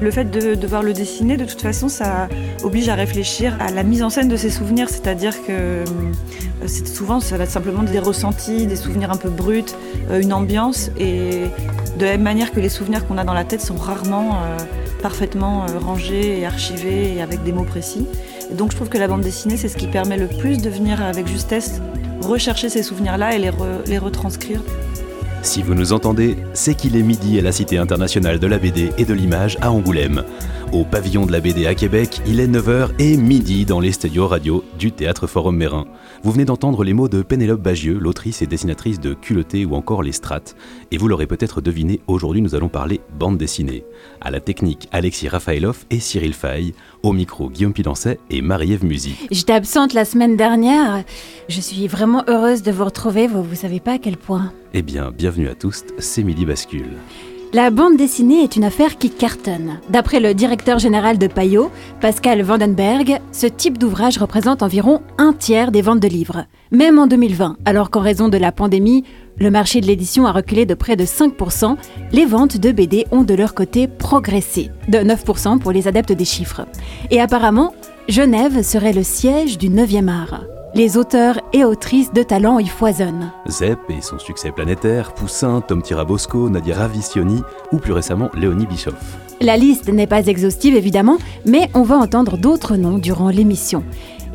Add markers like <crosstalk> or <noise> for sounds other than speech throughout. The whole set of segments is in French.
Le fait de devoir le dessiner, de toute façon, ça oblige à réfléchir à la mise en scène de ses souvenirs. C'est-à-dire que euh, souvent, ça va être simplement des ressentis, des souvenirs un peu bruts, euh, une ambiance. Et de la même manière que les souvenirs qu'on a dans la tête sont rarement euh, parfaitement rangés et archivés et avec des mots précis. Donc je trouve que la bande dessinée, c'est ce qui permet le plus de venir avec justesse rechercher ces souvenirs-là et les retranscrire. Si vous nous entendez, c'est qu'il est midi à la Cité internationale de la BD et de l'image à Angoulême. Au pavillon de la BD à Québec, il est 9h et midi dans les studios radio du Théâtre Forum Mérin. Vous venez d'entendre les mots de Pénélope Bagieux, l'autrice et dessinatrice de Culotté ou encore Les Strates. Et vous l'aurez peut-être deviné, aujourd'hui nous allons parler bande dessinée. À la technique, Alexis Rafaelov et Cyril Fay. Au micro, Guillaume Pilancet et Marie-Ève Musy. J'étais absente la semaine dernière. Je suis vraiment heureuse de vous retrouver, vous ne savez pas à quel point. Eh bien, bienvenue à tous, c'est Midi Bascule. La bande dessinée est une affaire qui cartonne. D'après le directeur général de Payot, Pascal Vandenberg, ce type d'ouvrage représente environ un tiers des ventes de livres. Même en 2020, alors qu'en raison de la pandémie, le marché de l'édition a reculé de près de 5%, les ventes de BD ont de leur côté progressé, de 9% pour les adeptes des chiffres. Et apparemment, Genève serait le siège du 9e art. Les auteurs et autrices de talent y foisonnent. Zep et son succès planétaire, Poussin, Tom Tirabosco, Nadia Ravisioni ou plus récemment Léonie Bischoff. La liste n'est pas exhaustive évidemment, mais on va entendre d'autres noms durant l'émission.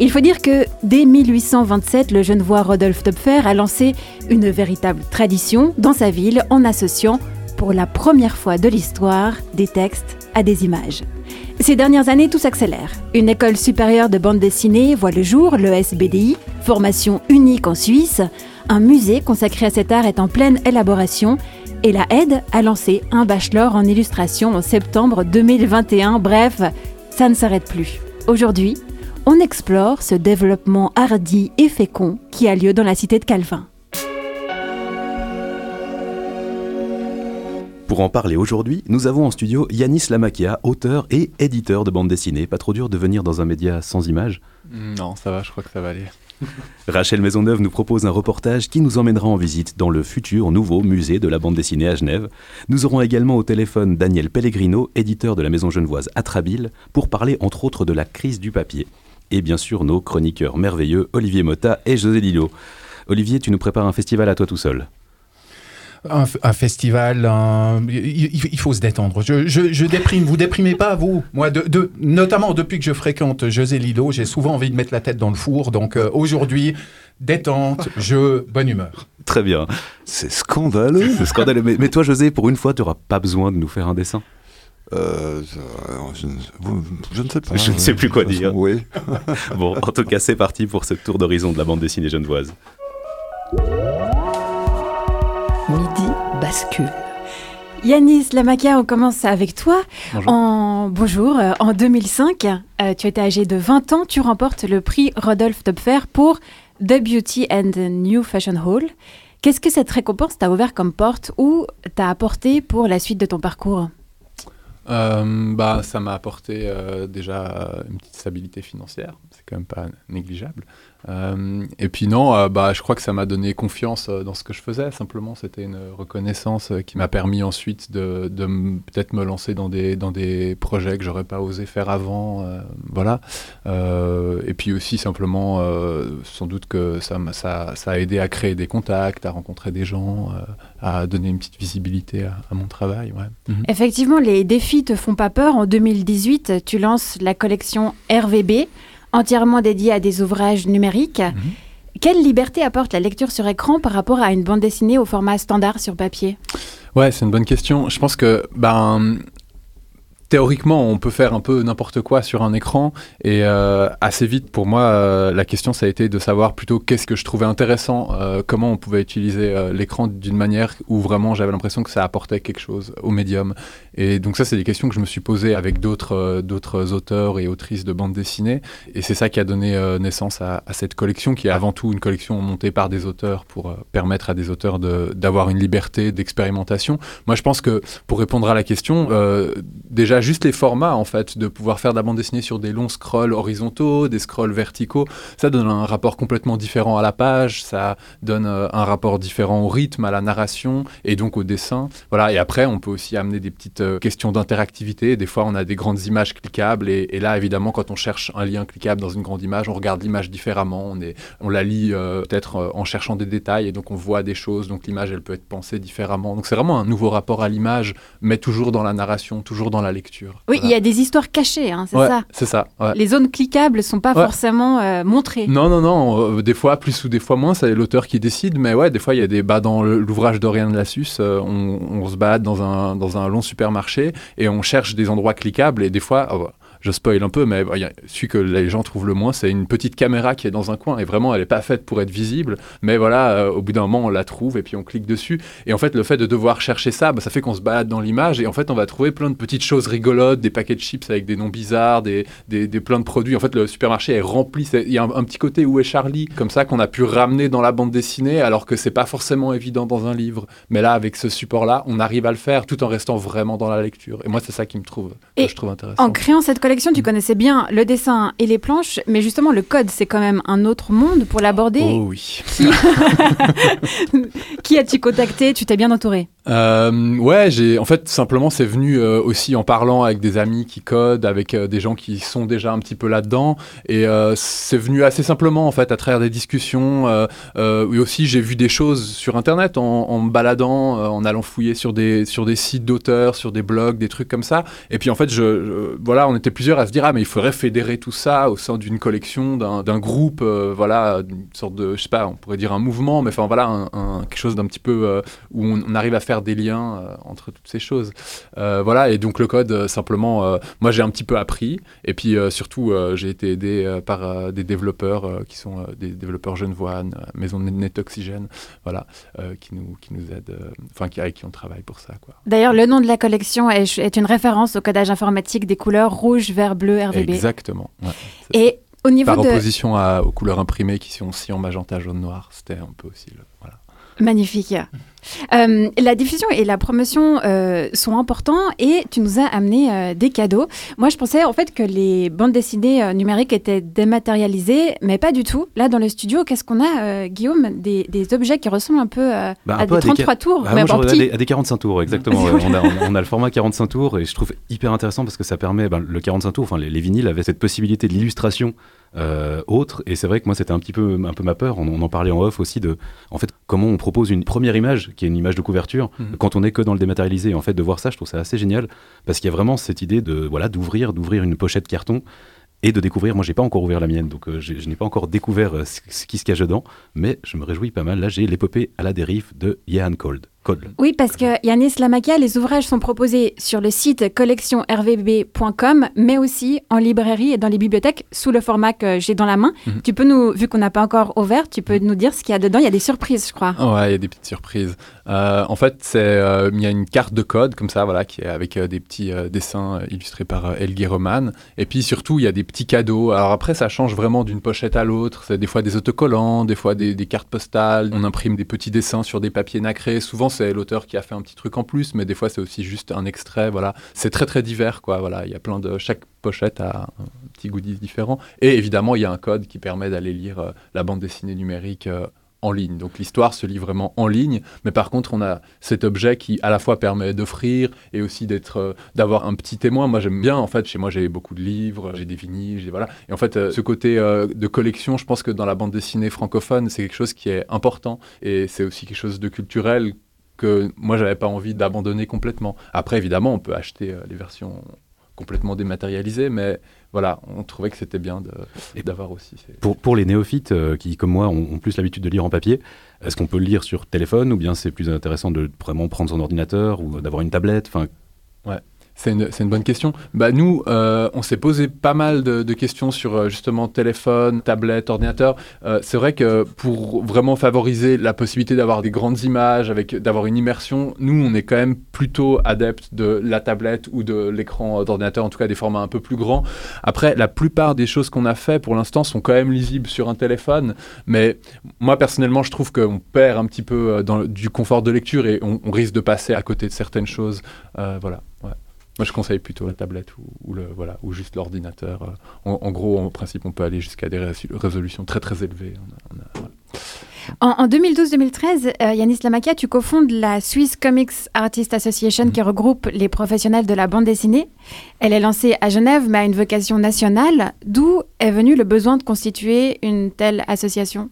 Il faut dire que dès 1827, le genevois Rodolphe Töpfer a lancé une véritable tradition dans sa ville en associant, pour la première fois de l'histoire, des textes à des images. Ces dernières années, tout s'accélère. Une école supérieure de bande dessinée voit le jour, le SBDI, formation unique en Suisse. Un musée consacré à cet art est en pleine élaboration et la aide a lancé un bachelor en illustration en septembre 2021. Bref, ça ne s'arrête plus. Aujourd'hui, on explore ce développement hardi et fécond qui a lieu dans la cité de Calvin. Pour en parler aujourd'hui, nous avons en studio Yanis Lamakia, auteur et éditeur de bande dessinée. Pas trop dur de venir dans un média sans images Non, ça va, je crois que ça va aller. <laughs> Rachel Maisonneuve nous propose un reportage qui nous emmènera en visite dans le futur nouveau musée de la bande dessinée à Genève. Nous aurons également au téléphone Daniel Pellegrino, éditeur de la maison genevoise Atrabile, pour parler entre autres de la crise du papier. Et bien sûr nos chroniqueurs merveilleux Olivier Motta et José Lillo. Olivier, tu nous prépares un festival à toi tout seul un, festival, il, faut se détendre. Je, je, déprime, vous déprimez pas, vous? Moi, de, notamment depuis que je fréquente José Lilo, j'ai souvent envie de mettre la tête dans le four. Donc euh, aujourd'hui, détente, <laughs> jeu, bonne humeur. Très bien. C'est scandaleux. C'est scandaleux. Mais, toi, José, pour une fois, tu n'auras pas besoin de nous faire un dessin? Euh, je, ne sais pas. Je ne sais plus quoi dire. Oui. <laughs> bon, en tout cas, c'est parti pour ce tour d'horizon de la bande dessinée genevoise. Midi bascule. Yanis Lamakia, on commence avec toi. Bonjour. En, bonjour, euh, en 2005, euh, tu étais âgé de 20 ans, tu remportes le prix Rodolphe Töpfer pour The Beauty and the New Fashion Hall. Qu'est-ce que cette récompense t'a ouvert comme porte ou t'a apporté pour la suite de ton parcours? Euh, bah, Ça m'a apporté déjà une petite stabilité financière, c'est quand même pas négligeable. Euh, et puis non, euh, bah, je crois que ça m'a donné confiance euh, dans ce que je faisais. Simplement, c'était une reconnaissance qui m'a permis ensuite de, peut-être me lancer dans des, dans des projets que j'aurais pas osé faire avant. voilà. et puis aussi simplement, sans doute que ça, ça, ça, a aidé à créer des contacts, à rencontrer des gens, à donner une petite visibilité à, mon travail. Ouais. Mhm. Effectivement, les défis te font pas peur. En 2018, tu lances la collection RVB entièrement dédié à des ouvrages numériques. Mhm. Quelle liberté apporte la lecture sur écran par rapport à une bande dessinée au format standard sur papier? Ouais, c'est une bonne question. Je pense que ben théoriquement, on peut faire un peu n'importe quoi sur un écran. Et euh, assez vite, pour moi, euh, la question, ça a été de savoir plutôt qu'est-ce que je trouvais intéressant, euh, comment on pouvait utiliser l'écran d'une manière où vraiment j'avais l'impression que ça apportait quelque chose au médium. Et donc ça, c'est des questions que je me suis posées avec d'autres d'autres auteurs et autrices de bande dessinée. Et c'est ça qui a donné naissance à, cette collection, qui est avant tout une collection montée par des auteurs pour permettre à des auteurs d'avoir une liberté d'expérimentation. Moi, je pense que pour répondre à la question, déjà juste les formats, en fait, de pouvoir faire de la bande dessinée sur des longs scrolls horizontaux, des scrolls verticaux, ça donne un rapport complètement différent à la page, ça donne euh, un rapport différent au rythme, à la narration et donc au dessin. Voilà. Et après, on peut aussi amener des petites euh, questions d'interactivité. Des fois, on a des grandes images cliquables et, là, évidemment, quand on cherche un lien cliquable dans une grande image, on regarde l'image différemment. On, la lit euh, peut-être en cherchant des détails et donc on voit des choses. Donc l'image, elle peut être pensée différemment. Donc c'est vraiment un nouveau rapport à l'image, mais toujours dans la narration, toujours dans la lecture. Oui, il Voilà. y a des histoires cachées, hein, c'est Ouais, ça. C'est ça. ouais. Les zones cliquables sont pas Ouais. forcément euh, montrées. Non, non, non. euh, des fois plus ou des fois moins, c'est l'auteur qui décide. Mais ouais, des fois, il y a des. Bah, dans l'ouvrage d'Oriane Lassus, euh, on, on se balade dans un, dans un long supermarché et on cherche des endroits cliquables. Et des fois, oh, je spoil un peu, mais bah, il y a- celui que les gens trouvent le moins, c'est une petite caméra qui est dans un coin. Et vraiment, elle n'est pas faite pour être visible. Mais voilà, euh, au bout d'un moment, on la trouve et puis on clique dessus. Et en fait, le fait de devoir chercher ça, bah, ça fait qu'on se balade dans l'image. Et en fait, on va trouver plein de petites choses rigolotes, des paquets de chips avec des noms bizarres, des, des, des plein de produits. En fait, le supermarché est rempli. Il y a un, un petit côté où est Charlie, comme ça, qu'on a pu ramener dans la bande dessinée, alors que c'est pas forcément évident dans un livre. Mais là, avec ce support-là, on arrive à le faire tout en restant vraiment dans la lecture. Et moi, c'est ça qui me trouve, que je trouve intéressant. En créant cette collection, tu connaissais bien le dessin et les planches, mais justement le code, c'est quand même un autre monde pour l'aborder. Oh oui. <laughs> Qui as-tu contacté? Tu t'es bien entouré? Euh, ouais, j'ai en fait simplement c'est venu euh, aussi en parlant avec des amis qui codent, avec euh, des gens qui sont déjà un petit peu là-dedans, et euh, c'est venu assez simplement en fait à travers des discussions. Et aussi j'ai vu des choses sur internet en, en me baladant, en allant fouiller sur des sur des sites d'auteurs, sur des blogs, des trucs comme ça. Et puis en fait, je, je- voilà, on était à se dire ah mais il faudrait fédérer tout ça au sein d'une collection, d'un groupe, euh, voilà, une sorte de je sais pas, on pourrait dire un mouvement, mais enfin voilà, un, quelque chose d'un petit peu euh, où on, arrive à faire des liens euh, entre toutes ces choses. Voilà, et donc le code, simplement, moi j'ai un petit peu appris, et puis surtout j'ai été aidé par des développeurs qui sont des développeurs Genevois, euh, Maison de Net Oxygène, voilà, qui, nous, qui nous aident, enfin qui, avec qui on travaille pour ça. Quoi. D'ailleurs, le nom de la collection est, est une référence au codage informatique des couleurs rouge, vert, bleu, RVB. Exactement. ouais. Et au niveau Par de... opposition à- aux couleurs imprimées qui sont aussi en magenta, jaune, noir, c'était un peu aussi le. Magnifique. Euh, la diffusion et la promotion euh, sont importants et tu nous as amené euh, des cadeaux. Moi, je pensais en fait que les bandes dessinées numériques étaient dématérialisées, mais pas du tout. Là, dans le studio, qu'est-ce qu'on a, Guillaume? Des, des objets qui ressemblent un peu Bah, un à peu des à des 33 tours, Ah, mais moi, ai à petit. des, à des 45 tours, exactement. <laughs> on, a, on- on a le format 45 tours et je trouve hyper intéressant parce que ça permet, ben, le 45 tours, enfin les, les vinyles avaient cette possibilité de l'illustration autre et c'est vrai que moi c'était un petit peu, un peu ma peur. On, on en parlait en off aussi de, en fait, comment on propose une première image qui est une image de couverture Mhm. quand on est que dans le dématérialisé. Et en fait, de voir ça, je trouve ça assez génial parce qu'il y a vraiment cette idée de, voilà, d'ouvrir, d'ouvrir une pochette carton et de découvrir. Moi, j'ai pas encore ouvert la mienne, donc euh, je n'ai pas encore découvert euh, ce, qui se cache dedans, mais je me réjouis pas mal. Là, j'ai l'épopée à la dérive de Jehan Cold. Oui, parce que Yanis Lamakia, les ouvrages sont proposés sur le site collectionrvb.com, mais aussi en librairie et dans les bibliothèques sous le format que j'ai dans la main. Mhm. Tu peux nous, vu qu'on n'a pas encore ouvert, tu peux nous dire ce qu'il y a dedans. Il y a des surprises, je crois. Ouais, il y a des petites surprises. Euh, en fait, c'est euh, il y a une carte de code comme ça, voilà, qui est avec euh, des petits dessins illustrés par Elgi Roman. Et puis surtout, il y a des petits cadeaux. Alors après, ça change vraiment d'une pochette à l'autre. C'est des fois des autocollants, des fois des, des cartes postales. On imprime des petits dessins sur des papiers nacrés. Souvent, c'est l'auteur qui a fait un petit truc en plus, mais des fois, c'est aussi juste un extrait. Voilà, c'est très très divers, quoi. Voilà, il y a plein de chaque pochette a un petit goodies différent. Et évidemment, il y a un code qui permet d'aller lire euh, la bande dessinée numérique. euh, en ligne. Donc l'histoire se lit vraiment en ligne, mais par contre on a cet objet qui à la fois permet d'offrir et aussi d'être, euh, d'avoir un petit témoin. Moi j'aime bien en fait. Chez moi j'ai beaucoup de livres, j'ai des vinyles, voilà. Et en fait ce côté de collection, je pense que dans la bande dessinée francophone c'est quelque chose qui est important et c'est aussi quelque chose de culturel que moi j'avais pas envie d'abandonner complètement. Après évidemment on peut acheter euh, les versions complètement dématérialisées, mais voilà, on trouvait que c'était bien d'avoir aussi. ces- Pour, pour les néophytes euh, qui, comme moi, ont, ont plus l'habitude de lire en papier, est-ce qu'on peut le lire sur téléphone ou bien c'est plus intéressant de vraiment prendre son ordinateur ou d'avoir une tablette? Enfin, C'est une, bonne question. Bah, nous, euh, on s'est posé pas mal de, questions sur euh, justement téléphone, tablette, ordinateur. Euh, c'est vrai que pour vraiment favoriser la possibilité d'avoir des grandes images, avec d'avoir une immersion, nous, on est quand même plutôt adeptes de la tablette ou de l'écran d'ordinateur, en tout cas des formats un peu plus grands. Après, la plupart des choses qu'on a fait pour l'instant sont quand même lisibles sur un téléphone, mais moi personnellement, je trouve qu'on perd un petit peu du confort de lecture et on, risque de passer à côté de certaines choses. Voilà. Moi, je conseille plutôt la tablette ou, ou le, voilà, ou juste l'ordinateur. Euh, En, en gros, en principe, on peut aller jusqu'à des résolutions très très élevées. On a- on a- voilà. En, en 2012-2013, euh, Yanis Lamakia, tu cofondes la Swiss Comics Artists Association qui regroupe les professionnels de la bande dessinée. Elle est lancée à Genève, mais a une vocation nationale. D'où est venu le besoin de constituer une telle association?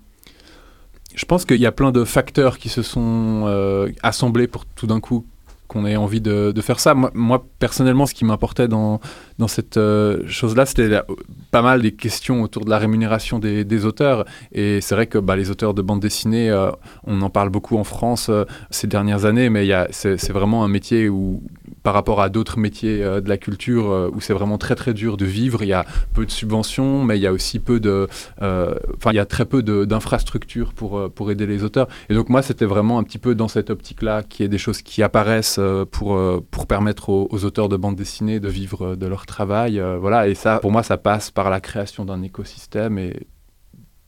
Je pense qu'il y a plein de facteurs qui se sont euh, assemblés pour tout d'un coup qu'on ait envie de, faire ça. Moi, moi, personnellement, ce qui m'importait dans, dans cette euh, chose-là, c'était pas mal des questions autour de la rémunération des, auteurs. Et c'est vrai que bah, les auteurs de bande dessinée, euh, on en parle beaucoup en France euh, ces dernières années, mais c'est vraiment un métier où, par rapport à d'autres métiers de la culture, où c'est vraiment très très dur de vivre, il y a peu de subventions, mais il y a aussi peu de... Enfin, il y a très peu d'infrastructures pour, aider les auteurs. Et donc moi, c'était vraiment un petit peu dans cette optique-là, qu'il y ait des choses qui apparaissent pour, permettre aux, auteurs de bande dessinée de vivre de leur travail. Euh, voilà, et ça, pour moi, ça passe par la création d'un écosystème et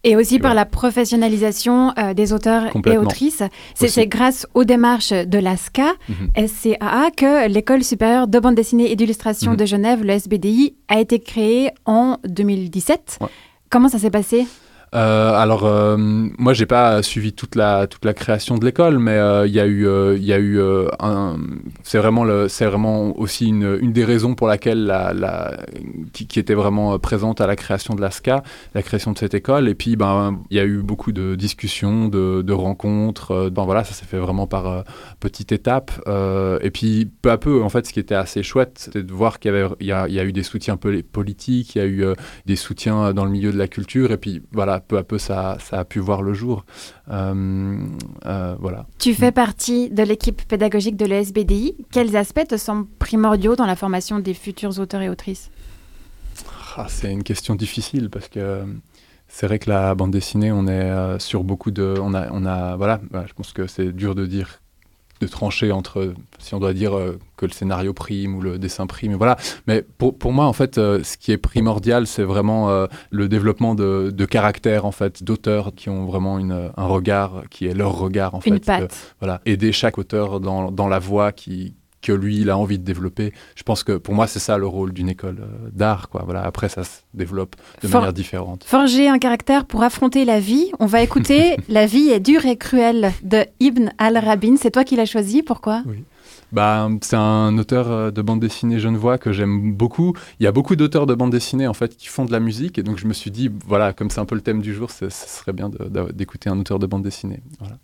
Et aussi par la professionnalisation euh, des auteurs et autrices. C'est grâce aux démarches de l'ASCA, Mhm. SCAA, que l'École supérieure de bande dessinée et d'illustration Mhm. de Genève, le SBDI, a été créée en 2017. Ouais. Comment ça s'est passé? Alors, euh, moi, j'ai pas suivi toute la toute la création de l'école, mais euh, il y a eu euh, il y a eu euh. C'est vraiment vraiment aussi une, une des raisons pour laquelle la, qui, était vraiment euh, présente à la création de l'ASCA, la création de cette école. Et puis, ben, il y a eu beaucoup de discussions, de, de rencontres. euh, ben voilà, ça s'est fait vraiment par euh, petites étapes. euh, et puis, peu à peu, en fait, ce qui était assez chouette, c'était de voir qu'il y y y a eu des soutiens poli- politiques, il y a eu euh, des soutiens dans le milieu de la culture. Et puis, voilà, peu à peu, ça, ça a pu voir le jour. Euh, euh, voilà. Tu fais partie de l'équipe pédagogique de l'ESBDI. Quels aspects te semblent primordiaux dans la formation des futurs auteurs et autrices? Ah, c'est une question difficile parce que euh, c'est vrai que la bande dessinée, on est euh, sur beaucoup de. On a, on a, voilà, voilà, je pense que c'est dur de dire, de trancher entre si on doit dire euh, que le scénario prime ou le dessin prime. Voilà. Mais pour, pour moi, en fait, euh, ce qui est primordial, c'est vraiment euh, le développement de, de caractères, en fait, d'auteurs qui ont vraiment une, un regard qui est leur regard, en Une fait. patte. de- voilà, aider chaque auteur dans, dans la voie qui que lui il a envie de développer. Je pense que pour moi c'est ça le rôle d'une école euh, d'art quoi. Voilà, après ça se développe de For- manière différente. Forger un caractère pour affronter la vie. On va écouter <laughs> La vie est dure et cruelle de Ibn al-Rabin. C'est toi qui l'as choisi. Pourquoi? Bah, c'est un auteur euh, de bande dessinée genevois que j'aime beaucoup. Il y a beaucoup d'auteurs de bande dessinée en fait qui font de la musique et donc je me suis dit voilà comme c'est un peu le thème du jour, ce serait bien d'écouter un auteur de bande dessinée. Voilà.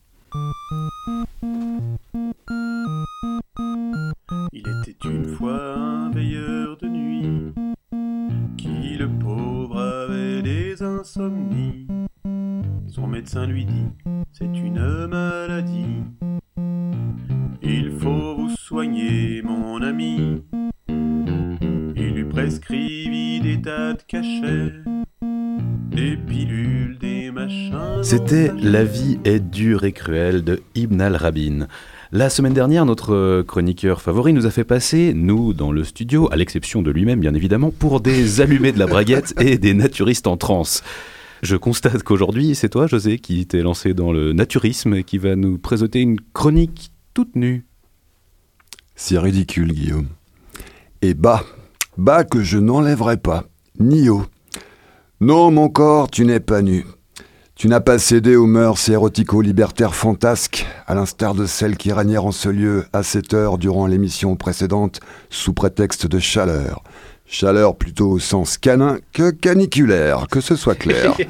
Il était une fois un veilleur de nuit qui, le pauvre, avait des insomnies. Son médecin lui dit C'est une maladie. Il faut vous soigner, mon ami. Il lui prescrivit des tas de cachets, des pilules, des machins. C'était La vie est dure et cruelle de Ibn al-Rabin. La semaine dernière, notre euh, chroniqueur favori nous a fait passer, nous, dans le studio, à l'exception de lui-même bien évidemment, pour des <laughs> allumés de la braguette et des naturistes en transe. Je constate qu'aujourd'hui, c'est toi, José, qui t'es lancé dans le naturisme et qui va nous présenter une chronique toute nue. C'est ridicule, Guillaume. Et bas, bas que je n'enlèverai pas, ni haut. Non, mon corps, tu n'es pas nu. Tu n'as pas cédé aux mœurs érotico-libertaires fantasques, à l'instar de celles qui régnèrent en ce lieu à cette heure durant l'émission précédente, sous prétexte de chaleur. Chaleur plutôt au sens canin que caniculaire, que ce soit clair. <laughs>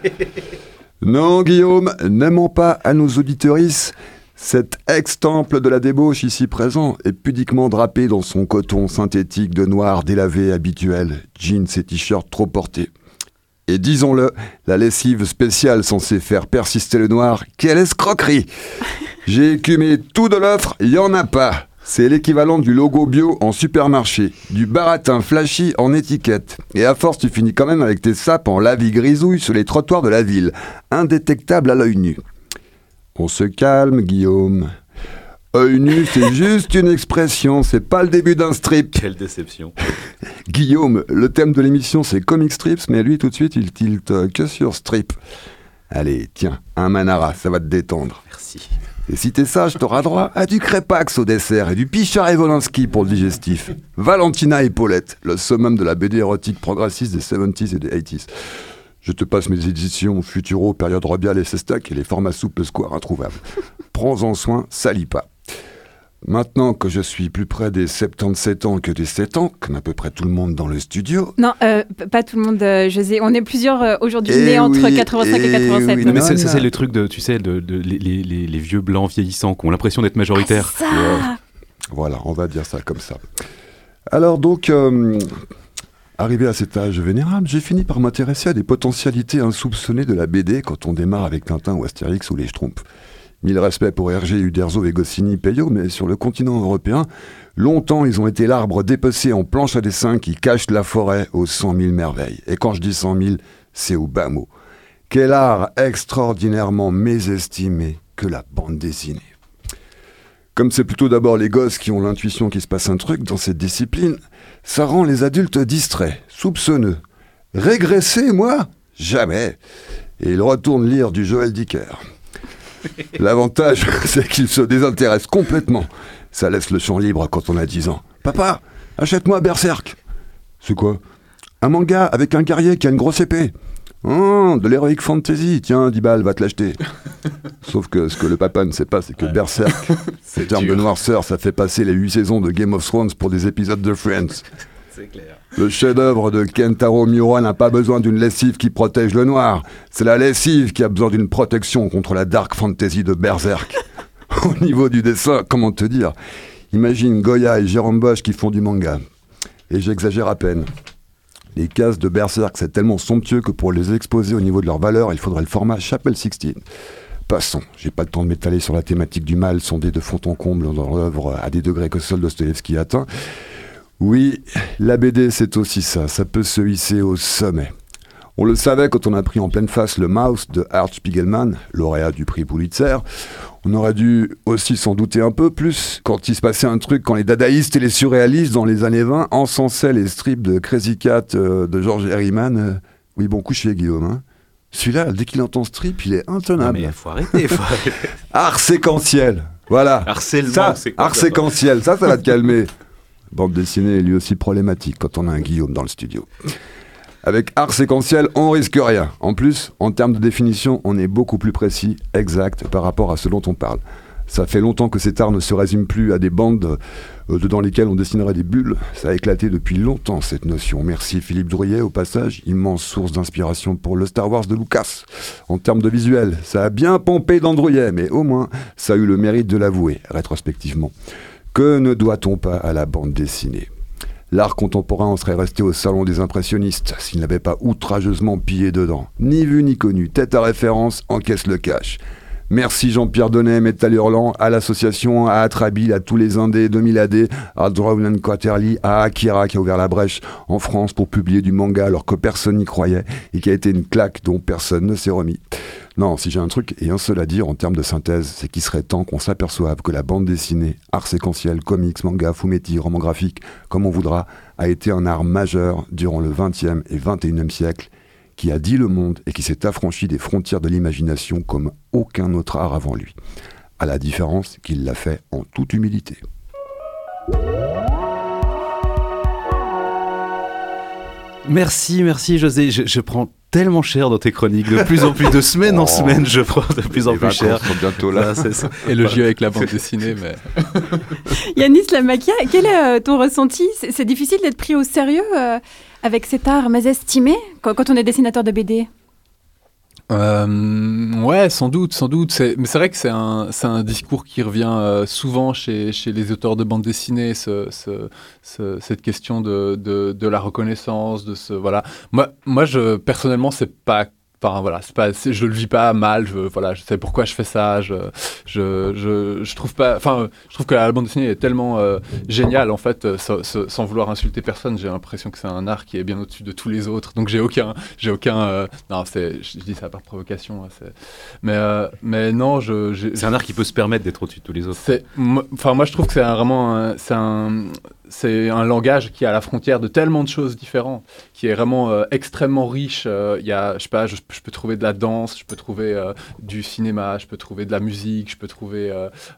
Non, Guillaume, n'aimons pas à nos auditorices cet ex-temple de la débauche ici présent est pudiquement drapé dans son coton synthétique de noir délavé habituel, jeans et t-shirts trop portés. Et disons-le, la lessive spéciale censée faire persister le noir, quelle escroquerie <laughs> J'ai écumé tout de l'offre, il y en a pas C'est l'équivalent du logo bio en supermarché, du baratin flashy en étiquette. Et à force, tu finis quand même avec tes sapes en lavis grisouille sur les trottoirs de la ville, indétectables à l'œil nu. On se calme, Guillaume. Œil nu, c'est <laughs> juste une expression, c'est pas le début d'un strip. Quelle déception. <laughs> Guillaume, le thème de l'émission c'est comic strips, mais lui tout de suite il tilte que sur strip. Allez, tiens, un manara, ça va te détendre. Merci. Et si t'es sage, t'auras droit à du crépax au dessert et du Pichard et Volinsky pour le digestif. Valentina et Paulette, le summum de la BD érotique progressiste des 70s et des 80s. Je te passe mes éditions Futuro, période Robial et Sestac et les formats souples square introuvables. Prends-en soin, salis pas. Maintenant que je suis plus près des 77 ans que des 7 ans, comme à peu près tout le monde dans le studio, Non, euh, pas tout le monde, euh, José. On est plusieurs euh, aujourd'hui Eh nés entre oui, 85 et eh 87. oui, Non, mais Non, non. ça, c'est le truc de, tu sais, de, de- les, les- les- les vieux blancs vieillissants qui ont l'impression d'être majoritaires. Ah, c'est ça Voilà, on va dire ça comme ça. Alors donc, euh, arrivé à cet âge vénérable, j'ai fini par m'intéresser à des potentialités insoupçonnées de la BD quand on démarre avec Tintin ou Astérix ou les Schtroumpfs. Mille respects pour Hergé, Uderzo et Goscinny, Peyo, mais sur le continent européen, longtemps ils ont été l'arbre dépecé en planche à dessin qui cache la forêt aux cent mille merveilles. Et quand je dis cent mille, c'est au bas mot. Quel art extraordinairement mésestimé que la bande dessinée. Comme c'est plutôt d'abord les gosses qui ont l'intuition qu'il se passe un truc dans cette discipline, ça rend les adultes distraits, soupçonneux. Régresser, moi? Jamais. Et ils retournent lire du Joël Dicker. <laughs> L'avantage, <laughs> c'est qu'ils se désintéressent complètement. Ça laisse le champ libre quand on a 10 ans. Papa, achète-moi Berserk. C'est quoi? Un manga avec un guerrier qui a une grosse épée. Oh, de l'heroic fantasy. Tiens, 10 balles, va te l'acheter. <laughs> Sauf que ce que le papa ne sait pas, c'est que Berserk, en termes de noirceur, ça fait passer les 8 saisons de Game of Thrones pour des épisodes de Friends. C'est clair. Le chef-d'œuvre de Kentaro Miura n'a pas besoin d'une lessive qui protège le noir. C'est la lessive qui a besoin d'une protection contre la dark fantasy de Berserk. <laughs> Au niveau du dessin, comment te dire? Imagine Goya et Jérôme Bosch qui font du manga. Et j'exagère à peine. Les cases de Berserk, c'est tellement somptueux que pour les exposer au niveau de leur valeur, il faudrait le format Chapelle 16. Passons, j'ai pas le temps de m'étaler sur la thématique du mal sondé de fond en comble dans l'œuvre à des degrés que seul Dostoevsky atteint. Oui, la BD, c'est aussi ça. Ça peut se hisser au sommet. On le savait quand on a pris en pleine face le Mouse de Art Spiegelman, lauréat du prix Pulitzer. On aurait dû aussi s'en douter un peu plus quand il se passait un truc quand les dadaïstes et les surréalistes dans les années 20 encensaient les strips de Crazy Cat euh, de George Herriman. Euh, oui, bon coucher, Guillaume. hein. Celui-là, dès qu'il entend strip, il est Non, intenable. mais faut arrêter. Faut <laughs> arrêter. Art séquentiel. Voilà. Harcèlement, Ça, quoi art séquentiel, ça, ça va te calmer. Bande dessinée est lui aussi problématique quand on a un Guillaume dans le studio. Avec art séquentiel, on risque rien. En plus, en termes de définition, on est beaucoup plus précis, exact par rapport à ce dont on parle. Ça fait longtemps que cet art ne se résume plus à des bandes euh, dans lesquelles on dessinerait des bulles. Ça a éclaté depuis longtemps cette notion. Merci Philippe Drouillet au passage, immense source d'inspiration pour le Star Wars de Lucas. En termes de visuel, ça a bien pompé dans Drouillet, mais au moins ça a eu le mérite de l'avouer rétrospectivement. Que ne doit-on pas à la bande dessinée? L'art contemporain en serait resté au salon des impressionnistes s'il n'avait pas outrageusement pillé dedans. Ni vu ni connu, tête à référence, encaisse le cash. Merci Jean-Pierre Donnet, Metal Hurlant, à l'association, à Atrabil, à tous les Indés, 2000 AD, à Drowland Quaterly, à Akira qui a ouvert la brèche en France pour publier du manga alors que personne n'y croyait et qui a été une claque dont personne ne s'est remis. Non, si j'ai un truc et un seul à dire en termes de synthèse, c'est qu'il serait temps qu'on s'aperçoive que la bande dessinée, art séquentiel, comics, manga, fumetti, roman graphique, comme on voudra, a été un art majeur durant le XXe et XXIe siècle, qui a dit le monde et qui s'est affranchi des frontières de l'imagination comme aucun autre art avant lui, à la différence qu'il l'a fait en toute humilité. Merci, merci José. Je, je prends tellement cher dans tes chroniques. De plus en plus, de semaine en <laughs> Oh. semaine, je prends de plus en Les plus cher. sont bientôt là. Ah, c'est ça. Élogieux avec la bande dessinée, mais <laughs> Yanis Lamakia, quel est euh, ton ressenti? C'est difficile d'être pris au sérieux euh, avec cet art mésestimé quand on est dessinateur de BD Euh, ouais, sans doute, sans doute. Mais c'est vrai que c'est un, discours qui revient euh, souvent chez, les auteurs de bande dessinée, ce- ce- cette question de, de, de la reconnaissance, de ce voilà. Moi, moi, je personnellement, c'est pas Enfin voilà, c'est pas, c'est- je le vis pas mal. Je, voilà, je sais pourquoi je fais ça. Je, je, je, je trouve pas. Enfin, je trouve que la bande dessinée est tellement euh, géniale en fait, euh, sans, sans- vouloir insulter personne. J'ai l'impression que c'est un art qui est bien au-dessus de tous les autres. Donc j'ai aucun, j'ai aucun. euh, non, c'est, je dis ça par provocation. hein, c'est, mais, euh, mais non, je. j'ai- C'est un art qui peut se permettre d'être au-dessus de tous les autres. c'est, moi- enfin, moi, je trouve que c'est vraiment, c'est un, c'est un langage qui est à la frontière de tellement de choses différentes, qui est vraiment euh, extrêmement riche. Euh, Il y a, je sais pas, je, peux trouver de la danse, je peux trouver euh, du cinéma, je peux trouver de la musique, je peux trouver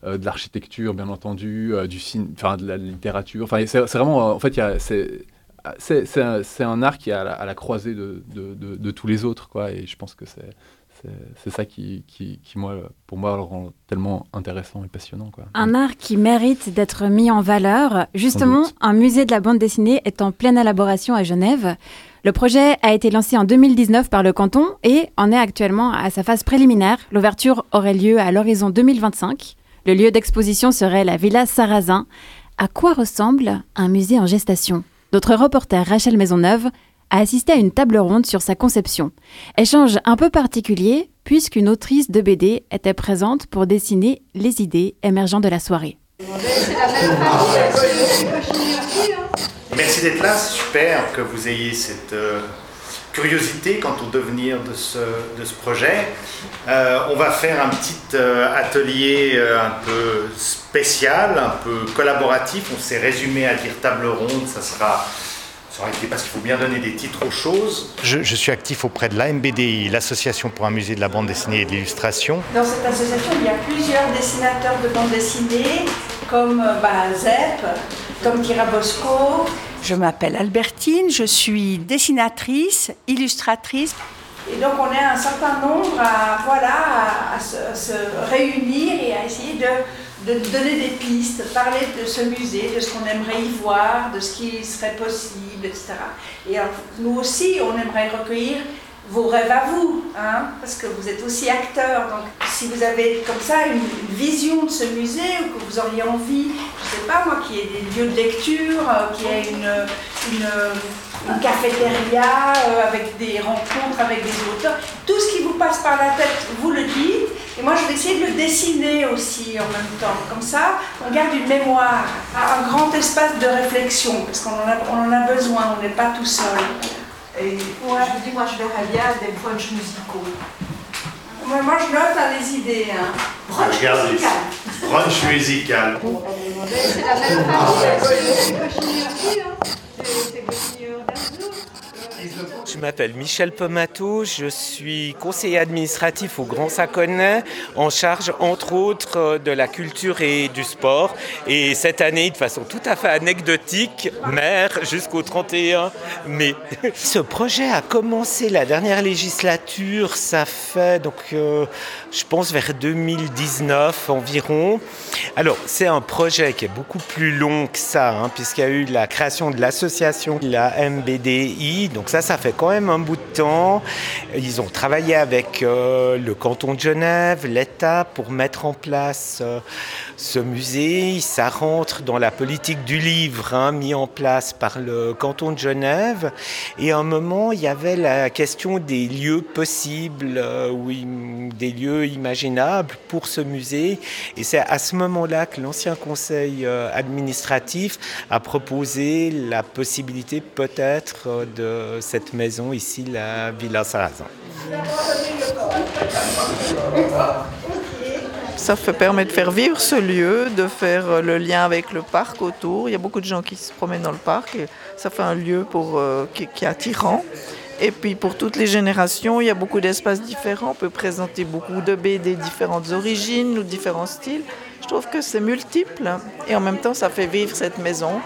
de l'architecture, bien entendu, du enfin, de la littérature. Enfin, c'est, vraiment, en fait, c'est, un, un art qui est à la, croisée de- de tous les autres, quoi. Et je pense que c'est, c'est, ça qui, qui, qui, moi, pour moi, le rend tellement intéressant et passionnant, quoi. Un art qui mérite d'être mis en valeur. Justement, un musée de la bande dessinée est en pleine élaboration à Genève. Le projet a été lancé en 2019 par le canton et en est actuellement à sa phase préliminaire. L'ouverture aurait lieu à l'horizon 2025. Le lieu d'exposition serait la Villa Sarrazin. À quoi ressemble un musée en gestation? Notre reporter Rachel Maisonneuve a assisté à une table ronde sur sa conception. Échange un peu particulier puisqu'une autrice de BD était présente pour dessiner les idées émergeant de la soirée. Merci d'être là, c'est super que vous ayez cette euh, curiosité quant au devenir de ce, projet. Euh, on va faire un petit euh, atelier un peu spécial, un peu collaboratif. On s'est résumé à dire table ronde, ça sera... Parce qu'il faut bien donner des titres aux choses. Je, je suis actif auprès de l'AMBDI, l'Association pour un musée de la bande dessinée et de l'illustration. Dans cette association, il y a plusieurs dessinateurs de bande dessinée, comme euh, bah, Zep, comme Kira Bosco. Je m'appelle Albertine, je suis dessinatrice, illustratrice. Et donc on est un certain nombre à, voilà, à, à se, à se réunir et à essayer de, de donner des pistes, parler de ce musée, de ce qu'on aimerait y voir, de ce qui serait possible, etc. Et alors, nous aussi, on aimerait recueillir vos rêves à vous, hein, parce que vous êtes aussi acteur. Donc, si vous avez comme ça une, vision de ce musée ou que vous auriez envie, je sais pas moi, qu'il y ait des lieux de lecture, euh, qu'il y ait une, cafétéria euh, avec des rencontres avec des auteurs, tout ce qui vous passe par la tête, vous le dites. Et moi, je vais essayer de le dessiner aussi en même temps. Comme ça, on garde une mémoire, un grand espace de réflexion, parce qu'on en a besoin, on n'est pas tout seul. Et Ouais. je vous dis, moi je verrais bien des brunchs musicaux. Moi, moi, je note hein, les idées. Hein. Brunch Regardez musical. Brunch musical. C'est la même famille. Je m'appelle Michel Pomato, je suis conseiller administratif au Grand Saconnet, en charge entre autres de la culture et du sport. Et cette année, de façon tout à fait anecdotique, maire jusqu'au 31 mai. <laughs> Ce projet a commencé la dernière législature, ça fait donc, euh, je pense, vers 2019 environ. Alors, c'est un projet qui est beaucoup plus long que ça, hein, puisqu'il y a eu la création de l'association, la MBDI. Donc ça, ça fait quand même un bout de temps. Ils ont travaillé avec euh, le canton de Genève, l'État, pour mettre en place euh, ce musée. Ça rentre dans la politique du livre, hein, mis en place par le canton de Genève. Et à un moment, il y avait la question des lieux possibles, euh, oui, des lieux imaginables pour ce musée. Et c'est à ce moment-là que l'ancien conseil administratif a proposé la possibilité peut-être de cette maison ici, la Villa Sarrazin. Ça permet de faire vivre ce lieu, de faire le lien avec le parc autour. Il y a beaucoup de gens qui se promènent dans le parc ça fait un lieu euh, qui, qui est attirant. Et puis pour toutes les générations, il y a beaucoup d'espaces différents. On peut présenter beaucoup de BD différentes origines ou différents styles. Je trouve que c'est multiple et en même temps ça fait vivre cette maison.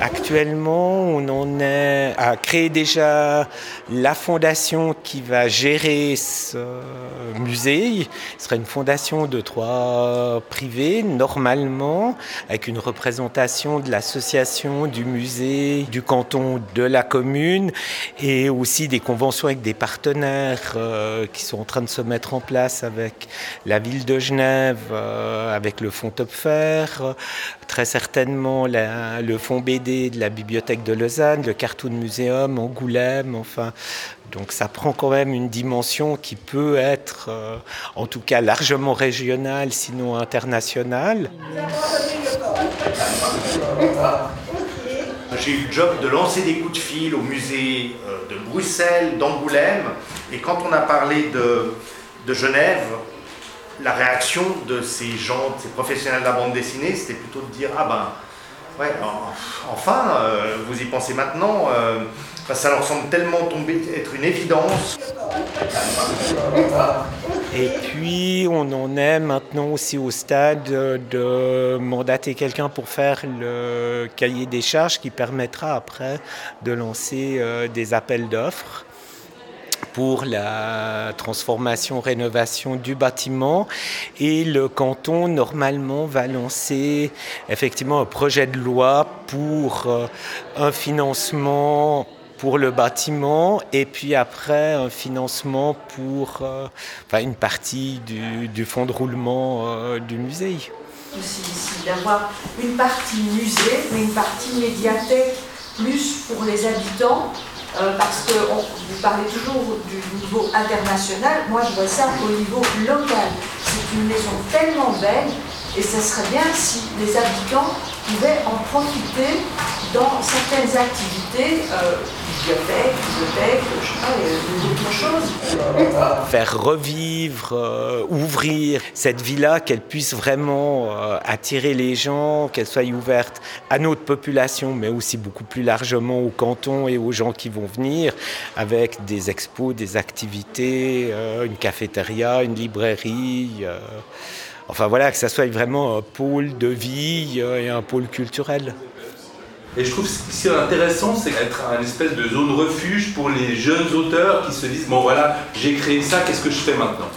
Actuellement, on en est à créer déjà la fondation qui va gérer ce musée. Ce sera une fondation de droit privé, normalement, avec une représentation de l'association, du musée, du canton, de la commune, et aussi des conventions avec des partenaires euh, qui sont en train de se mettre en place avec la ville de Genève, euh, avec le Fonds Topfer, très certainement le fonds BD de la bibliothèque de Lausanne, le Cartoon Museum, Angoulême, enfin. Donc ça prend quand même une dimension qui peut être, euh, en tout cas, largement régionale, sinon internationale. J'ai eu le job de lancer des coups de fil au musée euh, de Bruxelles, d'Angoulême, et quand on a parlé de Genève, la réaction de ces gens, de ces professionnels de la bande dessinée, c'était plutôt de dire Ah ben, ouais, en- enfin, euh, vous y pensez maintenant, euh, ça leur semble tellement tomber, être une évidence. Et puis, on en est maintenant aussi au stade de mandater quelqu'un pour faire le cahier des charges qui permettra après de lancer euh, des appels d'offres pour la transformation, rénovation du bâtiment. Et le canton, normalement, va lancer effectivement un projet de loi pour euh, un financement pour le bâtiment et puis après un financement pour euh, enfin, une partie du, du fonds de roulement euh, du musée. aussi ici d'avoir une partie musée, mais une partie médiathèque plus pour les habitants, euh, parce que vous parlez toujours du niveau international, moi je vois ça au niveau local. C'est une maison tellement belle et ce serait bien si les habitants pouvaient en profiter dans certaines activités, euh, faire revivre, euh, ouvrir cette villa, qu'elle puisse vraiment euh, attirer les gens, qu'elle soit ouverte à notre population, mais aussi beaucoup plus largement au canton et aux gens qui vont venir, avec des expos, des activités, euh, une cafétéria, une librairie. enfin voilà, que ça soit vraiment un pôle de vie et un pôle culturel. Et je trouve ce qui est intéressant, c'est d'être une espèce de zone refuge pour les jeunes auteurs qui se disent bon voilà, j'ai créé ça, qu'est-ce que je fais maintenant?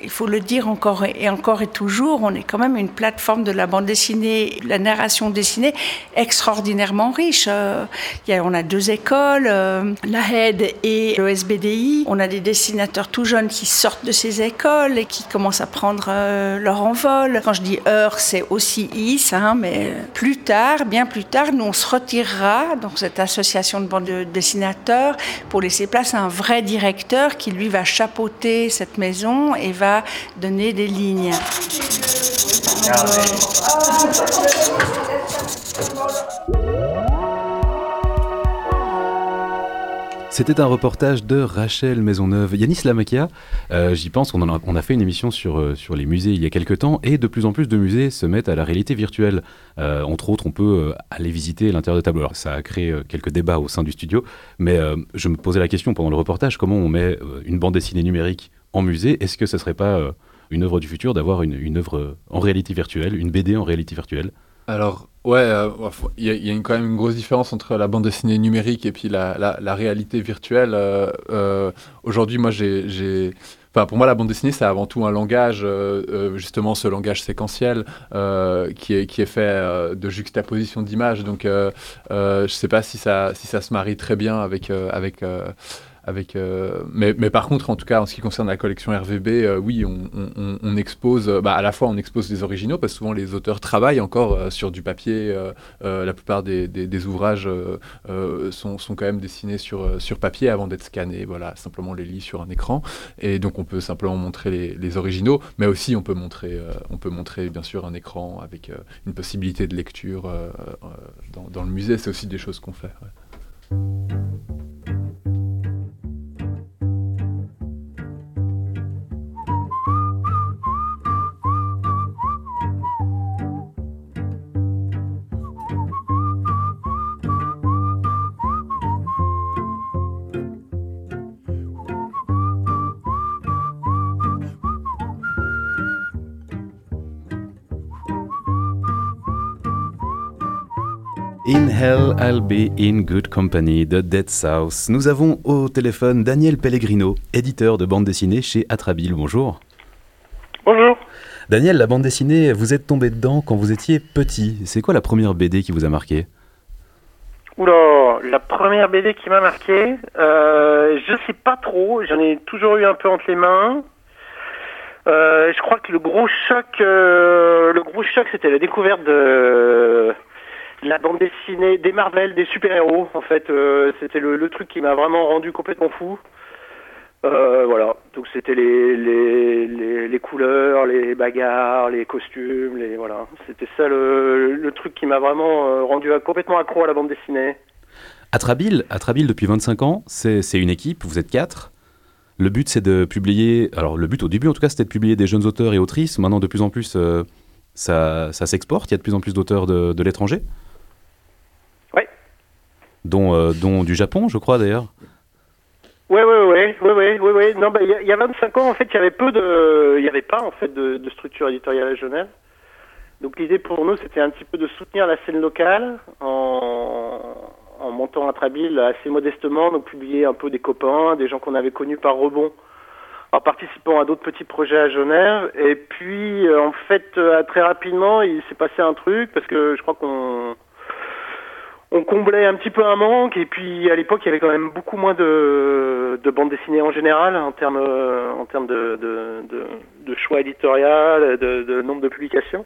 Il faut le dire encore et encore et toujours, on est quand même une plateforme de la bande dessinée, de la narration dessinée extraordinairement riche. Euh, on a deux écoles, euh, la HED et le SBDI. On a des dessinateurs tout jeunes qui sortent de ces écoles et qui commencent à prendre euh, leur envol. Quand je dis heure, c'est aussi is, hein, mais plus tard, bien plus tard, nous on se retirera dans cette association de bande de dessinateurs pour laisser place à un vrai directeur qui lui va chapeauter cette maison et va donner des lignes. C'était un reportage de Rachel Maisonneuve. Yanis Lamakia, euh, j'y pense, on, a, fait une émission sur, euh, les musées il y a quelques temps et de plus en plus de musées se mettent à la réalité virtuelle. Euh, entre autres, on peut aller visiter l'intérieur de tableaux. Alors, ça a créé quelques débats au sein du studio, mais je me posais la question pendant le reportage comment on met une bande dessinée numérique en musée Est-ce que ce serait pas euh, une œuvre du futur d'avoir une, œuvre euh, en réalité virtuelle, une BD en réalité virtuelle? Alors, ouais, euh, il y a, quand même une grosse différence entre la bande dessinée numérique et puis la, réalité virtuelle. Aujourd'hui, moi, j'ai... Enfin, pour moi, la bande dessinée, c'est avant tout un langage, justement, ce langage séquentiel qui, est, qui est fait de juxtaposition d'images. Donc, je ne sais pas si ça, si ça se marie très bien avec... avec euh, mais, par contre, en tout cas, en ce qui concerne la collection RVB, euh, oui, on, on- on- on expose, euh, bah, à la fois on expose des originaux, parce que souvent les auteurs travaillent encore sur du papier. la plupart des, ouvrages sont, quand même dessinés sur, sur papier avant d'être scannés. Voilà, simplement les lit sur un écran. Et donc on peut simplement montrer les, originaux, mais aussi on peut montrer, on peut montrer bien sûr un écran avec une possibilité de lecture dans, le musée. C'est aussi des choses qu'on fait. In Hell, I'll Be in Good Company de Dead South. Nous avons au téléphone Daniel Pellegrino, éditeur de bande dessinée chez Atrabile. Bonjour. Bonjour. Daniel, la bande dessinée, vous êtes tombé dedans quand vous étiez petit. C'est quoi la première BD qui vous a marqué? Oula, la première BD qui m'a marqué, euh, je sais pas trop, j'en ai toujours eu un peu entre les mains. Euh, je crois que le gros choc, euh, le gros choc, c'était la découverte de la bande dessinée des Marvel, des super-héros. En fait, euh, c'était le, truc qui m'a vraiment rendu complètement fou. Euh, voilà, donc c'était les, couleurs, les bagarres, les costumes, les voilà. C'était ça le, truc qui m'a vraiment euh, rendu complètement accro à la bande dessinée. Atrabile, Atrabile depuis 25 ans, c'est une équipe, vous êtes quatre. Le but c'est de publier, alors le but au début en tout cas c'était de publier des jeunes auteurs et autrices. Maintenant de plus en plus ça, s'exporte, il y a de plus en plus d'auteurs de l'étranger. Euh, dont du Japon je crois d'ailleurs. Ouais, ouais, ouais, ouais, ouais, ouais. Non, bah, il y, y a 25 ans, en fait, il y avait peu de, il y avait pas, en fait, de, structure éditoriale à Genève. Donc, l'idée pour nous, c'était un petit peu de soutenir la scène locale en, en montant un Trabille assez modestement, donc publier un peu des copains, des gens qu'on avait connus par rebond, en participant à d'autres petits projets à Genève. Et puis, euh, en fait, euh, très rapidement, il s'est passé un truc, parce que je crois qu'on, on comblait un petit peu un manque et puis à l'époque il y avait quand même beaucoup moins de, de bandes dessinées en général en termes en termes de, choix éditorial, de, de nombre de publications.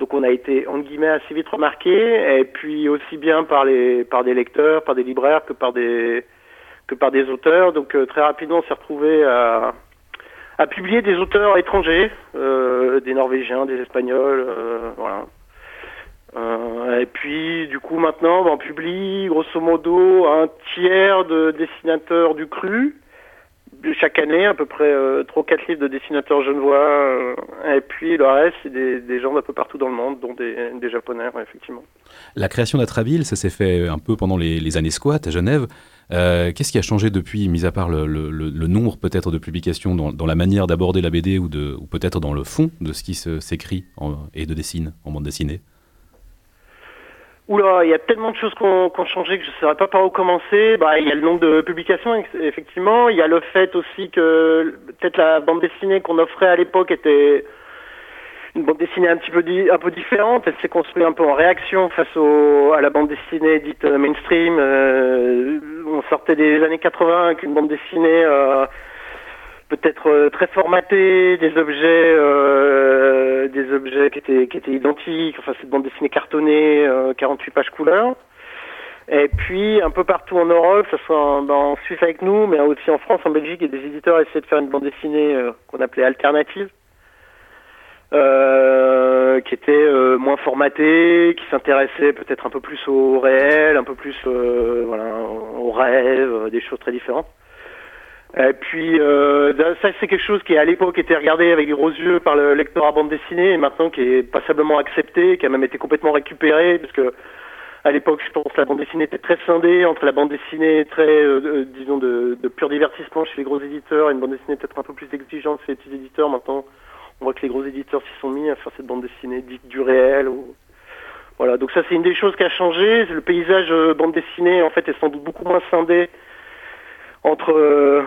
Donc on a été en guillemets assez vite remarqué et puis aussi bien par les par des lecteurs, par des libraires que par des que par des auteurs. Donc euh, très rapidement on s'est retrouvé à à publier des auteurs étrangers, euh, des Norvégiens, des Espagnols, euh, voilà. Euh, et puis, du coup, maintenant, on publie grosso modo un tiers de dessinateurs du cru. Chaque année, à peu près euh, 3 ou 4 livres de dessinateurs genevois. euh, et puis, le reste, c'est des, gens d'un peu partout dans le monde, dont des, japonais, effectivement. La création d'Atrabile, ça s'est fait un peu pendant les, années squat à Genève. Euh, Qu'est-ce qui a changé depuis, mis à part le, nombre peut-être de publications dans, la manière d'aborder la BD ou, ou peut-être dans le fond de ce qui s'écrit et de dessine en bande dessinée? Oula, il y a tellement de choses qui ont qui ont changé que je ne saurais pas par où commencer. Bah, il y a le nombre de publications, effectivement. Il y a le fait aussi que peut-être la bande dessinée qu'on offrait à l'époque était une bande dessinée un petit peu un peu différente. Elle s'est construite un peu en réaction face à la bande dessinée dite euh, mainstream. Euh, on sortait des années 80 avec une bande dessinée euh, peut-être euh, très formatée, des objets, euh, des objets qui étaient, identiques. Enfin, cette bande dessinée cartonnée, euh, 48 pages couleur. Et puis, un peu partout en Europe, que ce soit en, ben, en Suisse avec nous, mais aussi en France, en Belgique, et des éditeurs essaient de faire une bande dessinée euh, qu'on appelait alternative, euh, qui était euh, moins formatée, qui s'intéressait peut-être un peu plus au réel, un peu plus euh, voilà, au rêve, euh, des choses très différentes. Et puis, euh, ça, c'est quelque chose qui, à l'époque, était regardé avec des gros yeux par le lecteur à bande dessinée, et maintenant qui est passablement accepté, qui a même été complètement récupéré, parce que à l'époque, je pense, la bande dessinée était très scindée entre la bande dessinée très, euh, euh, disons, de, de pur divertissement chez les gros éditeurs et une bande dessinée peut-être un peu plus exigeante chez les petits éditeurs. Maintenant, on voit que les gros éditeurs s'y sont mis à faire cette bande dessinée dite du réel. Ou... Voilà, donc ça, c'est une des choses qui a changé. Le paysage euh, bande dessinée, en fait, est sans doute beaucoup moins scindé entre euh,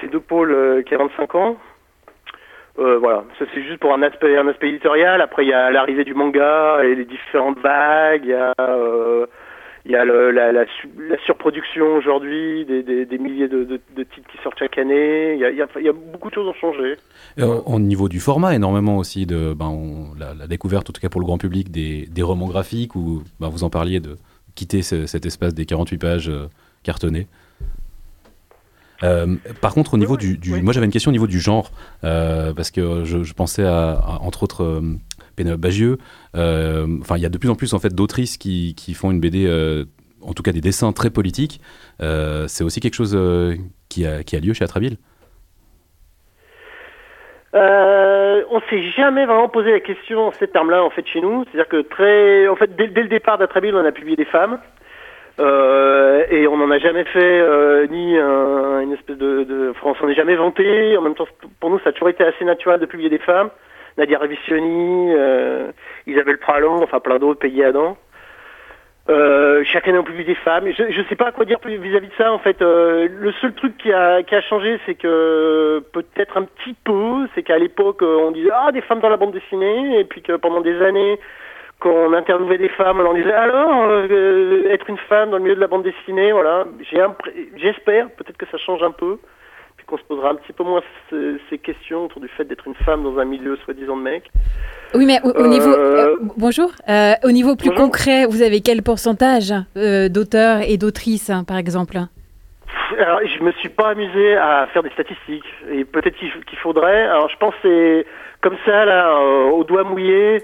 ces deux pôles euh, qui a 25 ans. Euh, voilà, ça c'est juste pour un aspect, éditorial. Après, il y a l'arrivée du manga et les différentes vagues. Il y a, la, la su- la surproduction aujourd'hui, des, milliers de, titres qui sortent chaque année. Il y a, beaucoup de choses ont changé. Au niveau du format, énormément aussi de ben, la, découverte, en tout cas pour le grand public, des, romans graphiques où ben, vous en parliez de quitter ce- cet espace des 48 pages Euh, par contre, au niveau du, du- moi j'avais une question au niveau du genre euh, parce que je, je pensais à, à, entre autres euh, Pénélope Bagieux. Euh, Enfin, il y a de plus en plus en fait d'autrices qui, qui font une BD, en tout cas des dessins très politiques. C'est aussi quelque chose qui, a, qui a lieu chez Atrabile. Euh, on s'est jamais vraiment posé la question en ces termes-là en fait chez nous. C'est-à-dire que très, en fait, dès, dès le départ d'Atrabile, on a publié des femmes. Euh, et on n'en a jamais fait euh, ni un- une espèce de, de enfin, on s'en est jamais vanté. En même temps, pour nous, ça a toujours été assez naturel de publier des femmes. Nadia Revisioni, euh, Isabelle Pralon, enfin plein d'autres, Peggy Adam. Euh, chaque année on publie des femmes. Je je sais pas quoi dire vis-à-vis de ça en fait. Euh, le seul truc qui a qui a changé, c'est que peut-être un petit peu, c'est qu'à l'époque on disait ah des femmes dans la bande dessinée et puis que pendant des années quand on interviewait des femmes, on leur disait alors euh, être une femme dans le milieu de la bande dessinée, voilà. J'espère peut-être que ça change un peu. Puis qu'on se posera un petit peu moins ces, ces questions autour du fait d'être une femme dans un milieu soi-disant de mec. Oui, mais au, au Euh, niveau. euh, bonjour. Au niveau plus bonjour. concret, vous avez quel pourcentage d'auteurs et d'autrices, hein, par exemple? Alors, je me suis pas amusé à faire des statistiques. Et peut-être qu'il faudrait. Alors, je pense que c'est comme ça, là, au doigt mouillé.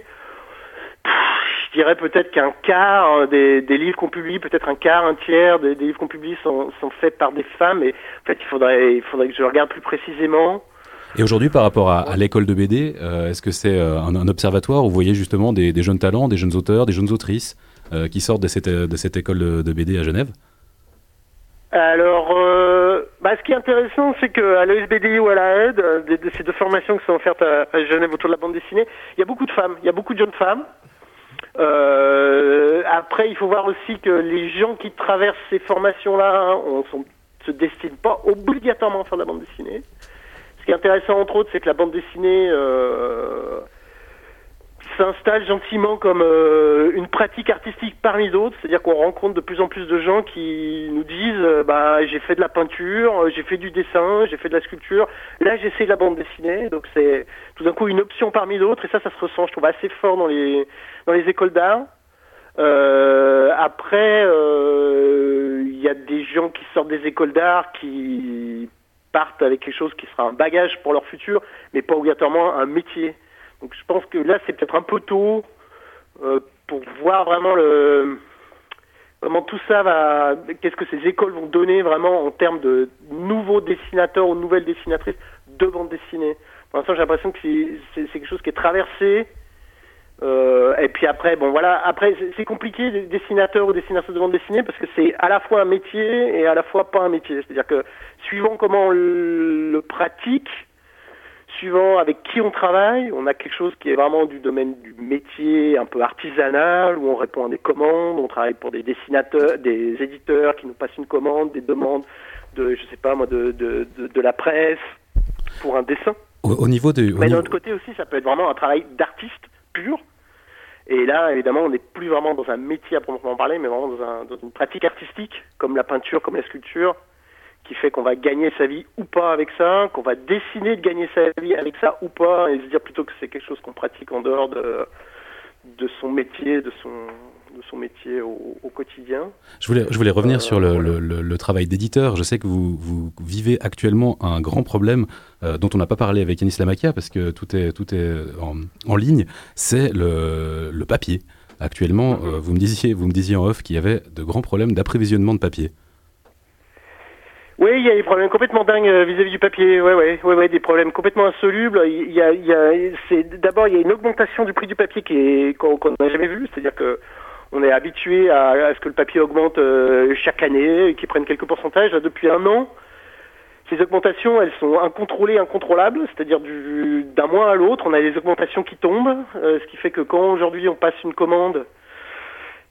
pff, Je dirais peut-être qu'un quart euh, des, des livres qu'on publie, peut-être un quart, un tiers des, des livres qu'on publie sont, sont faits par des femmes. Et en fait, il faudrait, il faudrait que je regarde plus précisément. Et aujourd'hui, par rapport à, à l'école de BD, euh, est-ce que c'est euh, un, un observatoire où vous voyez justement des, des jeunes talents, des jeunes auteurs, des jeunes autrices euh, qui sortent de cette, de cette école de, de BD à Genève? Alors, euh, bah, ce qui est intéressant, c'est qu'à l'ESBDI ou à la aide, euh, de, de ces deux formations qui sont offertes à, à Genève autour de la bande dessinée, il y a beaucoup de femmes, il y a beaucoup de jeunes femmes. Euh, après, il faut voir aussi que les gens qui traversent ces formations-là hein, on sont- se destinent pas obligatoirement à faire de la bande dessinée. Ce qui est intéressant, entre autres, c'est que la bande dessinée euh, s'installe gentiment comme euh, une pratique artistique parmi d'autres, c'est-à-dire qu'on rencontre de plus en plus de gens qui nous disent euh, bah j'ai fait de la peinture, euh, j'ai fait du dessin, j'ai fait de la sculpture, là j'essaie de la bande dessinée, donc c'est tout d'un coup une option parmi d'autres et ça ça se ressent je trouve assez fort dans les écoles d'art. Après il y a des gens qui sortent des écoles d'art qui partent avec quelque chose qui sera un bagage pour leur futur, mais pas obligatoirement un métier. Donc je pense que là c'est peut-être un peu tôt euh, pour voir vraiment le comment tout ça va, qu'est-ce que ces écoles vont donner vraiment en termes de nouveaux dessinateurs ou nouvelles dessinatrices de bande dessinée. Pour l'instant j'ai l'impression que c'est quelque chose qui est traversé. Euh, et puis après, bon voilà, après c'est- compliqué des dessinateurs ou dessinatrices de bande dessinée parce que c'est à la fois un métier et à la fois pas un métier. C'est-à-dire que suivant comment on le pratique, suivant avec qui on travaille, on a quelque chose qui est vraiment du domaine du métier un peu artisanal, où on répond à des commandes, on travaille pour des dessinateurs, des éditeurs qui nous passent une commande, des demandes de, je sais pas moi, de, de, de, de la presse pour un dessin. Au, au niveau de... au Mais d'un autre côté aussi, ça peut être vraiment un travail d'artiste pur. Et là, évidemment, on n'est plus vraiment dans un métier à proprement parler, mais vraiment dans, un- dans une pratique artistique, comme la peinture, comme la sculpture, qui fait qu'on va gagner sa vie ou pas avec ça, qu'on va décider de gagner sa vie avec ça ou pas, et se dire plutôt que c'est quelque chose qu'on pratique en dehors de, de son métier, de son, de son métier au, au quotidien. Je voulais, je voulais Euh, revenir sur le, le- le- le travail d'éditeur. Je sais que vous, vous vivez actuellement un grand problème euh, dont on n'a pas parlé avec Yanis Lamakia parce que tout est, tout est en, en ligne, c'est le, le papier. Actuellement, Mhm. euh, vous, me disiez, vous me disiez en off qu'il y avait de grands problèmes d'approvisionnement de papier. Oui, il y a des problèmes complètement dingues euh, vis-à-vis du papier. Ouais, ouais, ouais, des problèmes complètement insolubles. D'abord il y a une augmentation du prix du papier qui est qu'on n'a jamais vu. C'est-à-dire que on est habitué à, ce que le papier augmente euh, chaque année, et qu'il prenne quelques pourcentages. Depuis un an, ces augmentations, elles sont incontrôlées, incontrôlables. C'est-à-dire du- d'un mois à l'autre, on a des augmentations qui tombent, euh, ce qui fait que quand aujourd'hui on passe une commande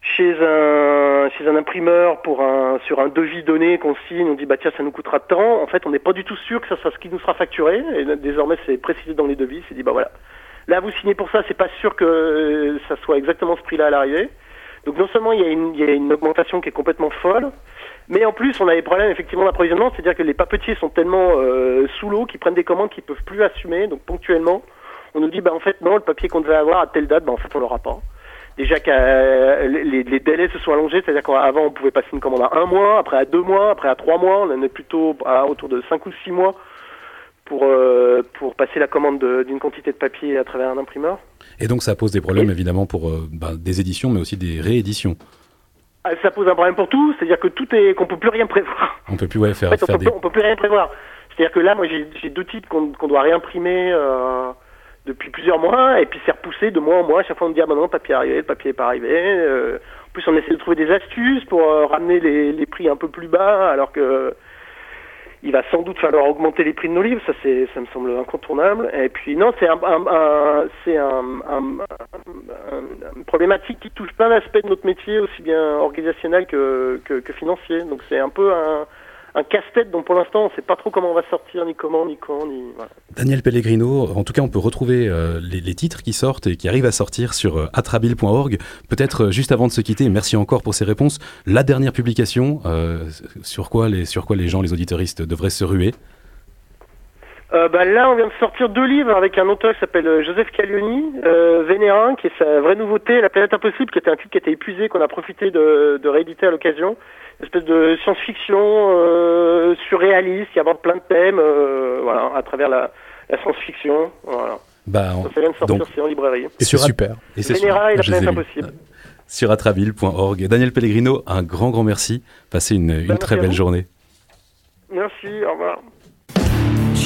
chez un chez un imprimeur pour un sur un devis donné qu'on signe, on dit bah tiens ça nous coûtera tant. En fait, on n'est pas du tout sûr que ça soit ce qui nous sera facturé. Et désormais, c'est précisé dans les devis. C'est dit bah voilà. Là, vous signez pour ça, c'est pas sûr que euh, ça soit exactement ce prix-là à l'arrivée. Donc non seulement il y a une il y a une augmentation qui est complètement folle, mais en plus on a des problèmes effectivement d'approvisionnement, c'est-à-dire que les papetiers sont tellement euh, sous l'eau qu'ils prennent des commandes qu'ils peuvent plus assumer. Donc ponctuellement, on nous dit bah en fait non, le papier qu'on devait avoir à telle date, bah en fait on l'aura pas déjà que euh, les, les délais se sont allongés, c'est-à-dire qu'avant on pouvait passer une commande à un mois, après à deux mois, après à trois mois, on en est plutôt à autour de cinq ou six mois pour euh, pour passer la commande de- d'une quantité de papier à travers un imprimeur. Et donc ça pose des problèmes évidemment pour euh, ben, des éditions, mais aussi des rééditions. Ah, Ça pose un problème pour tout, c'est-à-dire que tout est qu'on peut plus rien prévoir. On peut plus ouais, faire, En fait, on faire peut, des... plus, on peut plus rien prévoir. C'est-à-dire que là, moi, j'ai deux titres qu'on qu'on doit réimprimer euh, depuis plusieurs mois, et puis c'est repoussé de mois en mois. À chaque fois, on me dit ah ben non, le papier est arrivé, le papier est pas arrivé. Euh, en plus, on essaie de trouver des astuces pour euh, ramener les, les prix un peu plus bas, alors que il va sans doute falloir augmenter les prix de nos livres. Ça, c'est, ça me semble incontournable. Et puis non, c'est un, un- un- c'est un- une problématique qui touche plein d'aspects de notre métier, aussi bien organisationnel que, que, que financier. Donc c'est un peu un, un casse-tête dont pour l'instant on ne sait pas trop comment on va sortir, ni comment, ni quand, ni. Daniel Pellegrino, en tout cas, on peut retrouver euh, les, titres qui sortent et qui arrivent à sortir sur euh, atrabile.org. Peut-être euh, juste avant de se quitter, merci encore pour ces réponses. La dernière publication, euh, sur quoi les sur quoi les gens, les auditeuristes devraient se ruer? Euh, bah, là, on vient de sortir deux livres avec un auteur qui s'appelle euh, Joseph Caglioni, euh, Vénérin, qui est sa vraie nouveauté, La planète impossible, qui était un titre qui était épuisé, qu'on a profité de, de rééditer à l'occasion. Une espèce de science-fiction euh, surréaliste qui aborde plein de thèmes, euh, voilà, à travers la, la science-fiction. Voilà. Bah, on- Ça vient de sortir, donc- c'est en librairie. Et c'est super. Et c'est Vénéra et la planète impossible. Sur atrabile.org. Daniel Pellegrino, un grand, grand merci. Passez une, très belle journée. Merci, au revoir.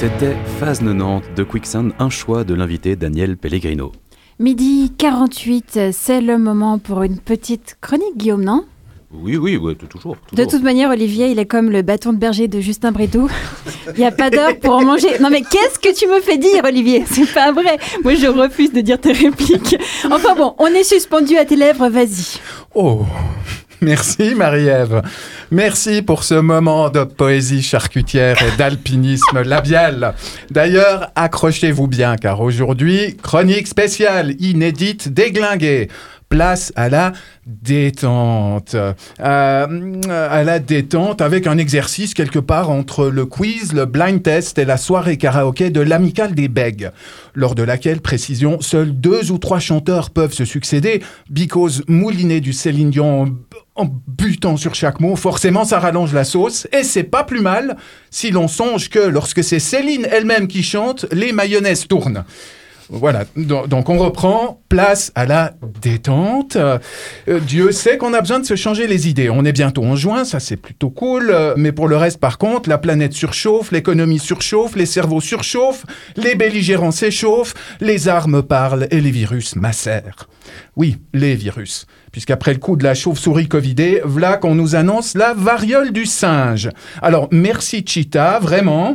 C'était Phase 90 de Quicksand, un choix de l'invité Daniel Pellegrino. Midi 48, c'est le moment pour une petite chronique, Guillaume, non? Oui, oui, ouais, toujours. De toute manière, Olivier, il est comme le bâton de berger de Justin Brédoux. Il n'y a pas d'heure pour en manger. Non mais qu'est-ce que tu me fais dire, Olivier? C'est pas vrai. Moi, je refuse de dire tes répliques. Enfin bon, on est suspendu à tes lèvres, vas-y. Oh, <laughs> merci Marie-Ève. Merci pour ce moment de poésie charcutière et d'alpinisme <laughs> labial. D'ailleurs, accrochez-vous bien car aujourd'hui, chronique spéciale, inédite, déglinguée. Place à la détente. Euh, à la détente avec un exercice quelque part entre le quiz, le blind test et la soirée karaoké de l'amicale des bègues, lors de laquelle, précision, seuls deux ou trois chanteurs peuvent se succéder, because mouliné du Céline Dion en butant sur chaque mot, forcément ça rallonge la sauce, et c'est pas plus mal si l'on songe que lorsque c'est Céline elle-même qui chante, les mayonnaises tournent. Voilà, donc on reprend, place à la détente. Euh, Dieu sait qu'on a besoin de se changer les idées. On est bientôt en juin, ça c'est plutôt cool, euh, mais pour le reste par contre, la planète surchauffe, l'économie surchauffe, les cerveaux surchauffent, les belligérants s'échauffent, les armes parlent et les virus macèrent. Oui, les virus. Puisqu'après le coup de la chauve-souris covidée, voilà qu'on nous annonce la variole du singe. Alors, merci Cheetah, vraiment.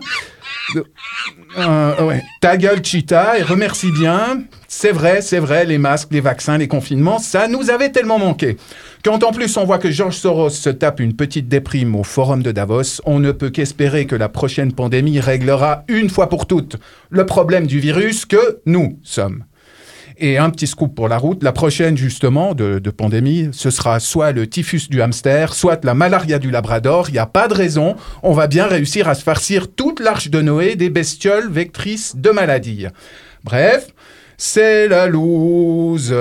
Euh, ouais. Ta gueule, Cheetah, et remercie bien. C'est vrai, c'est vrai, les masques, les vaccins, les confinements, ça nous avait tellement manqué. Quand en plus on voit que George Soros se tape une petite déprime au forum de Davos, on ne peut qu'espérer que la prochaine pandémie réglera une fois pour toutes le problème du virus que nous sommes. Et un petit scoop pour la route, la prochaine justement de, pandémie, ce sera soit le typhus du hamster, soit la malaria du labrador. Il n'y a pas de raison, on va bien réussir à se farcir toute l'arche de Noé des bestioles vectrices de maladies. Bref, c'est la loose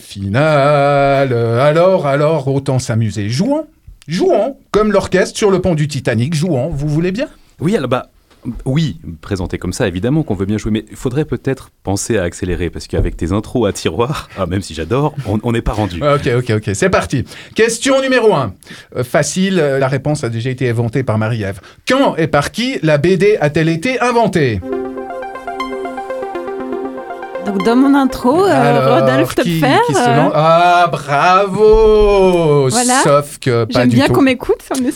finale. Alors, alors, autant s'amuser. Jouons, jouons, comme l'orchestre sur le pont du Titanic, jouons, vous voulez bien? Oui, alors bah. Oui, présenté comme ça, évidemment qu'on veut bien jouer, mais il faudrait peut-être penser à accélérer, parce qu'avec tes intros à tiroir, <laughs> ah, même si j'adore, on n'est pas rendu. Ok, ok, ok, c'est parti. Question numéro 1. facile, euh, la réponse a déjà été inventée par Marie-Ève. Quand et par qui la BD a-t-elle été inventée? Donc dans mon intro, euh, Alors, Rodolphe qui- Topfer. qui se euh, lance? Ah, bravo Voilà. Sauf que pas J'aime bien qu'on m'écoute, ça me-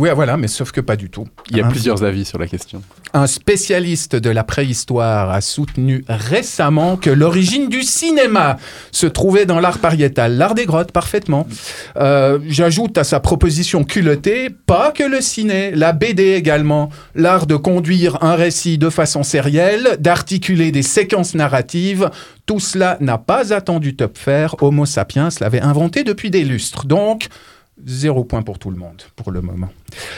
Oui, voilà, mais sauf que pas du tout. Il y a plusieurs avis sur la question. Un spécialiste de la préhistoire a soutenu récemment que l'origine du cinéma se trouvait dans l'art pariétal, l'art des grottes, parfaitement. Euh, J'ajoute à sa proposition culottée, pas que le ciné, la BD également, l'art de conduire un récit de façon sérielle, d'articuler des séquences narratives, tout cela n'a pas attendu Topfer, Homo sapiens l'avait inventé depuis des lustres. Donc, zéro point pour tout le monde, pour le moment.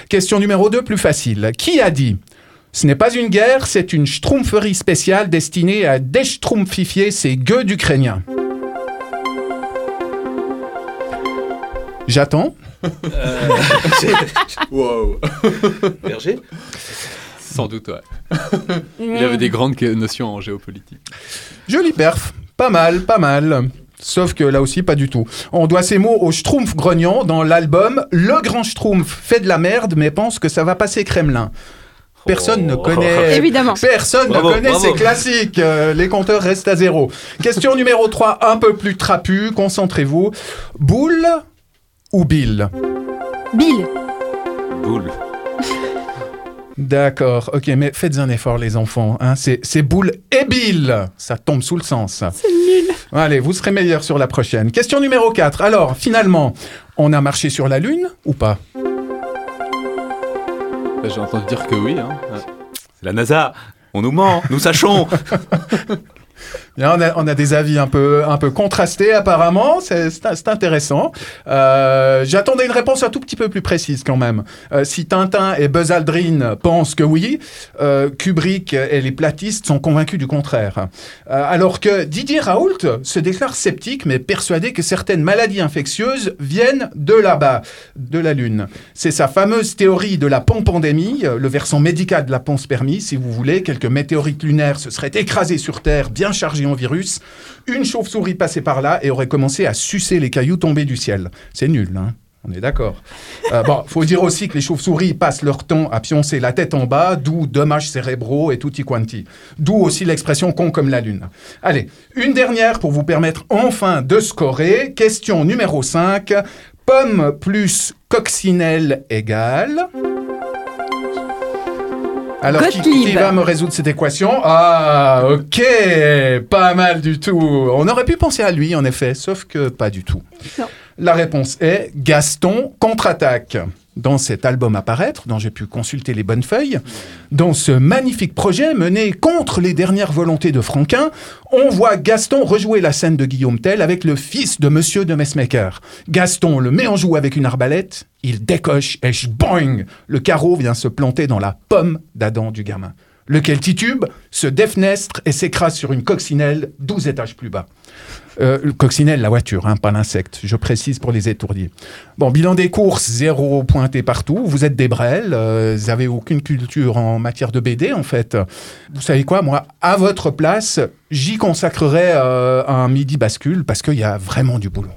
Question numéro 2, plus facile. Qui a dit ce n'est pas une guerre, c'est une schtroumpferie spéciale destinée à déchtroumpfifier ces gueux d'Ukrainiens? J'attends. <laughs> wow. <laughs> Berger? Sans doute, ouais. Il avait des grandes notions en géopolitique. Joli perf. Pas mal, pas mal. Sauf que là aussi, pas du tout. On doit ces mots au Schtroumpf grognon dans l'album Le Grand Schtroumpf fait de la merde mais pense que ça va passer Kremlin. Personne ne connaît. <laughs> Évidemment. Personne Bravo, ne connaît bravo. ces classiques. Euh, les compteurs restent à zéro. Question numéro 3, un peu plus trapu. Concentrez-vous. Boule ou Bill? Bill. Boule. D'accord, ok, mais faites un effort, les enfants. Hein. C'est c'est boule et bille. Ça tombe sous le sens. C'est nul. Allez, vous serez meilleurs sur la prochaine. Question numéro 4. Alors, finalement, on a marché sur la Lune ou pas? Bah, J'ai entendu dire que oui. Hein. C'est la NASA. On nous ment, nous sachons. <laughs> Là, on, a, des avis un peu, un peu contrastés apparemment, c'est intéressant. Euh, J'attendais une réponse un tout petit peu plus précise quand même. Euh, si Tintin et Buzz Aldrin pensent que oui, euh, Kubrick et les platistes sont convaincus du contraire. Alors que Didier Raoult se déclare sceptique mais persuadé que certaines maladies infectieuses viennent de là-bas, de la Lune. C'est sa fameuse théorie de la pandémie, euh, le versant médical de la panspermie, si vous voulez. Quelques météorites lunaires se seraient écrasés sur Terre, bien chargés virus. Une chauve-souris passait par là et aurait commencé à sucer les cailloux tombés du ciel. C'est nul, hein on est d'accord. Euh, bon, faut dire aussi que les chauves-souris passent leur temps à pioncer la tête en bas, d'où dommages cérébraux et tutti quanti. D'où aussi l'expression con comme la lune. Allez, une dernière pour vous permettre enfin de scorer. Question numéro 5. Pomme plus coccinelle égale. Alors, qui, va me résoudre cette équation? Ah, ok, pas mal du tout. On aurait pu penser à lui, en effet, sauf que pas du tout. Non. La réponse est Gaston contre-attaque. Dans cet album à paraître, dont j'ai pu consulter les bonnes feuilles, dans ce magnifique projet mené contre les dernières volontés de Franquin, on voit Gaston rejouer la scène de Guillaume Tell avec le fils de Monsieur de Messmaker. Gaston le met en joue avec une arbalète, il décoche et boing Le carreau vient se planter dans la pomme d'Adam du gamin. Lequel titube, se défenestre et s'écrase sur une coccinelle 12 étages plus bas. Euh, le coccinelle, la voiture, hein, pas l'insecte. Je précise pour les étourdis. Bon, bilan des courses, zéro pointé partout. Vous êtes des brels, euh, vous avez aucune culture en matière de BD, en fait. Vous savez quoi, moi, à votre place, j'y consacrerai euh, un midi bascule parce qu'il y a vraiment du boulot.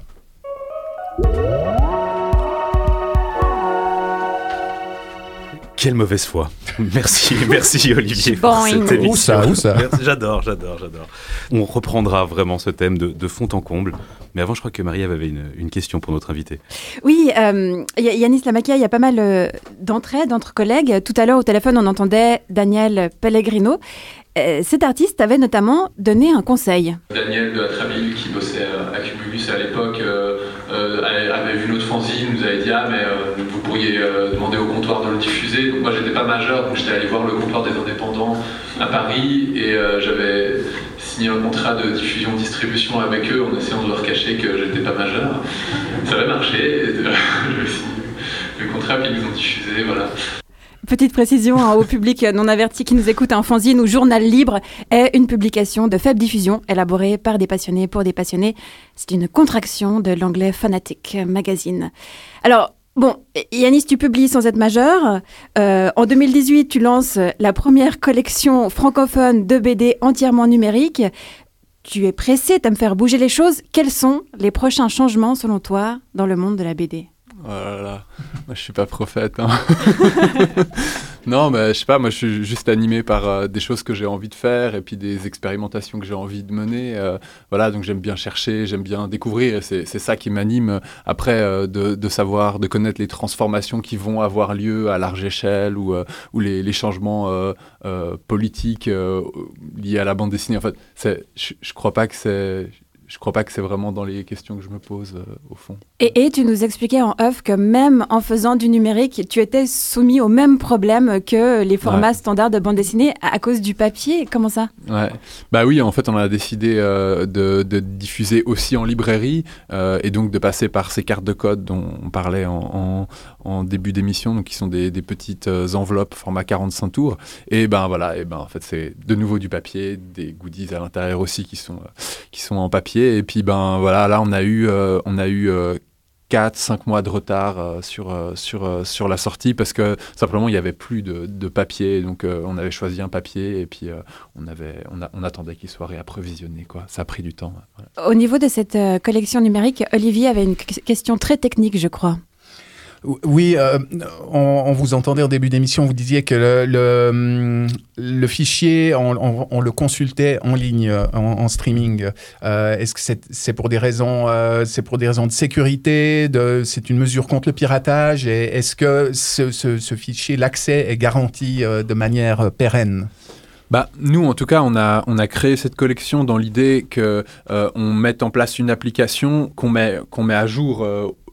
Quelle mauvaise foi. <laughs> Merci, merci Olivier. pour Boing. cette émission. Où ça, où ça J'adore, j'adore, j'adore. On reprendra vraiment ce thème de, de fond en comble. Mais avant, je crois que Marie-Ève avait une, une question pour notre invité. Oui, euh, Yanis Lamakia, il y a pas mal euh, d'entraide entre collègues. Tout à l'heure, au téléphone, on entendait Daniel Pellegrino. Euh, cet artiste avait notamment donné un conseil. Daniel de Atrabile, qui bossait à Cumulus à l'époque, euh, avait vu notre fanzine, nous avait dit Ah, mais euh, vous pourriez euh, demander au comptoir de le diffuser. Donc, moi, j'étais pas majeur, donc j'étais allé voir le comptoir des indépendants à Paris et euh, j'avais signé un contrat de diffusion-distribution avec eux en essayant de leur cacher que j'étais pas majeur. Ça avait marché, et, euh, <laughs> le contrat, puis ils nous ont diffusé, voilà. Petite précision hein, au public non averti qui nous écoute, un fanzine ou journal libre est une publication de faible diffusion élaborée par des passionnés pour des passionnés. C'est une contraction de l'anglais Fanatic Magazine. Alors, bon, Yanis, tu publies sans être majeur. Euh, en 2018, tu lances la première collection francophone de BD entièrement numérique. Tu es pressé me faire bouger les choses. Quels sont les prochains changements selon toi dans le monde de la BD Oh là là, moi je suis pas prophète. hein. <laughs> non, mais je sais pas, moi je suis juste animé par euh, des choses que j'ai envie de faire et puis des expérimentations que j'ai envie de mener. euh, voilà, donc j'aime bien chercher, j'aime bien découvrir c'est ça qui m'anime après euh, de, de savoir, de connaître les transformations qui vont avoir lieu à large échelle ou, ou les, changements politiques liés à la bande dessinée. En fait, je, je crois pas que c'est. Je crois pas que c'est vraiment dans les questions que je me pose euh, au fond. Et, et tu nous expliquais en off que même en faisant du numérique, tu étais soumis au même problème que les formats Ouais. standards de bande dessinée à, cause du papier. Comment ça? Ouais. Bah oui, en fait, on a décidé euh, de, de diffuser aussi en librairie euh, et donc de passer par ces cartes de code dont on parlait en, en- en début d'émission, donc qui sont des, des petites enveloppes format 45 tours. Et ben voilà, et ben en fait, c'est de nouveau du papier, des goodies à l'intérieur aussi qui sont qui sont en papier. Et puis ben voilà, là on a eu euh, on a eu euh, 4-5 mois de retard euh, sur, euh, sur, euh, sur la sortie parce que simplement il n'y avait plus de, papier. Donc euh, on avait choisi un papier et puis euh, on, avait, on, on attendait qu'il soit réapprovisionné. Quoi. Ça a pris du temps. Au niveau de cette euh, collection numérique, Olivier avait une que- question très technique, je crois. Oui, euh, on, vous entendait au début d'émission, vous disiez que le, le fichier, on, le consultait en ligne, euh, en, streaming. Euh, Est-ce que c'est pour des raisons, pour des raisons de sécurité, c'est une mesure contre le piratage? Est-ce que ce, fichier, l'accès est garanti de manière pérenne? Bah, nous, en tout cas, on a, créé cette collection dans l'idée que euh, on mette en place une application qu'on met, qu'on met à jour.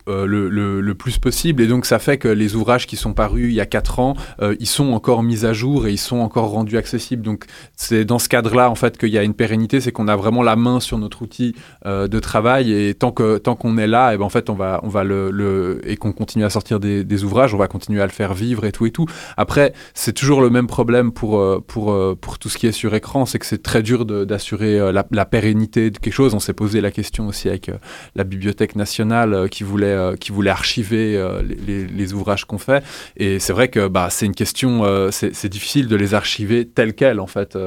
Euh, le, plus possible. Et donc ça fait que les ouvrages qui sont parus il y a 4 ans euh, ils sont encore mis à jour et ils sont encore rendus accessibles. Donc c'est dans ce cadre là en fait qu'il y a une pérennité. C'est qu'on a vraiment la main sur notre outil euh, de travail. Et tant que tant qu'on est là et ben en fait on va on va le, et qu'on continue à sortir des, ouvrages on va continuer à le faire vivre et tout et tout. Après c'est toujours le même problème pour pour pour tout ce qui est sur écran. C'est que c'est très dur d'assurer la, pérennité de quelque chose. On s'est posé la question aussi avec la bibliothèque nationale qui voulait euh, qui voulait archiver euh, les, ouvrages qu'on fait. Et c'est vrai que bah c'est une question euh, c'est difficile de les archiver telles quelles en fait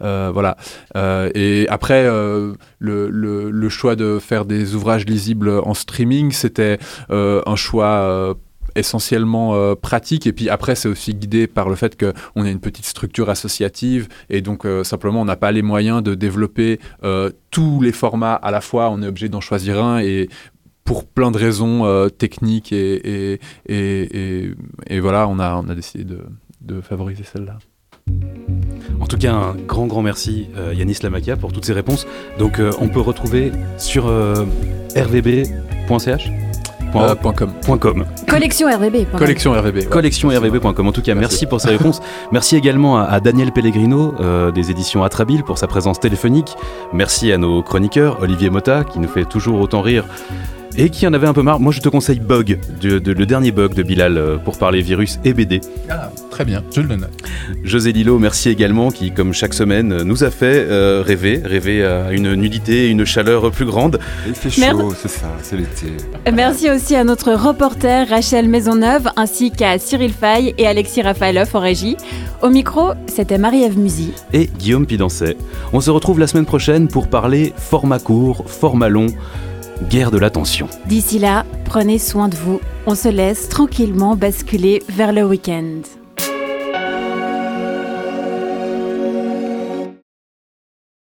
voilà. Et après le, choix de faire des ouvrages lisibles en streaming c'était un choix essentiellement pratique. Et puis après c'est aussi guidé par le fait qu'on a une petite structure associative. Et donc simplement on n'a pas les moyens de développer tous les formats à la fois. On est obligé d'en choisir un. Et pour plein de raisons euh, techniques et, et, et, et- et voilà on a, on a décidé de, de favoriser celle-là En tout cas, un grand, grand merci euh, Yanis Lamakia pour toutes ces réponses. Donc, euh, on peut retrouver sur euh, rvb.ch Euh, point .com. Point .com. Collection RVB. Collection RVB. ouais. collectionrvb.com. En tout cas, merci, pour ces réponses. Merci également à, à Daniel Pellegrino euh, des éditions Atrabile pour sa présence téléphonique. Merci à nos chroniqueurs, Olivier Mota qui nous fait toujours autant rire et qui en avait un peu marre. Moi, je te conseille Bug, de- de- le dernier Bug de Bilal euh, pour parler virus et BD. Ah, Très bien, je le note. José Lillo, merci également, qui, comme chaque semaine, euh, nous a fait euh, rêver, rêver à une nudité, une chaleur plus grande. Il fait chaud, c'est ça, c'est l'été. Merci aussi à notre reporter Rachel Maisonneuve ainsi qu'à Cyril Fay et Alexis Rafaeloff en régie. Au micro, c'était Marie-Ève Musy. et Guillaume Pidancet. On se retrouve la semaine prochaine pour parler format court, format long, guerre de l'attention. D'ici là, prenez soin de vous. On se laisse tranquillement basculer vers le week-end.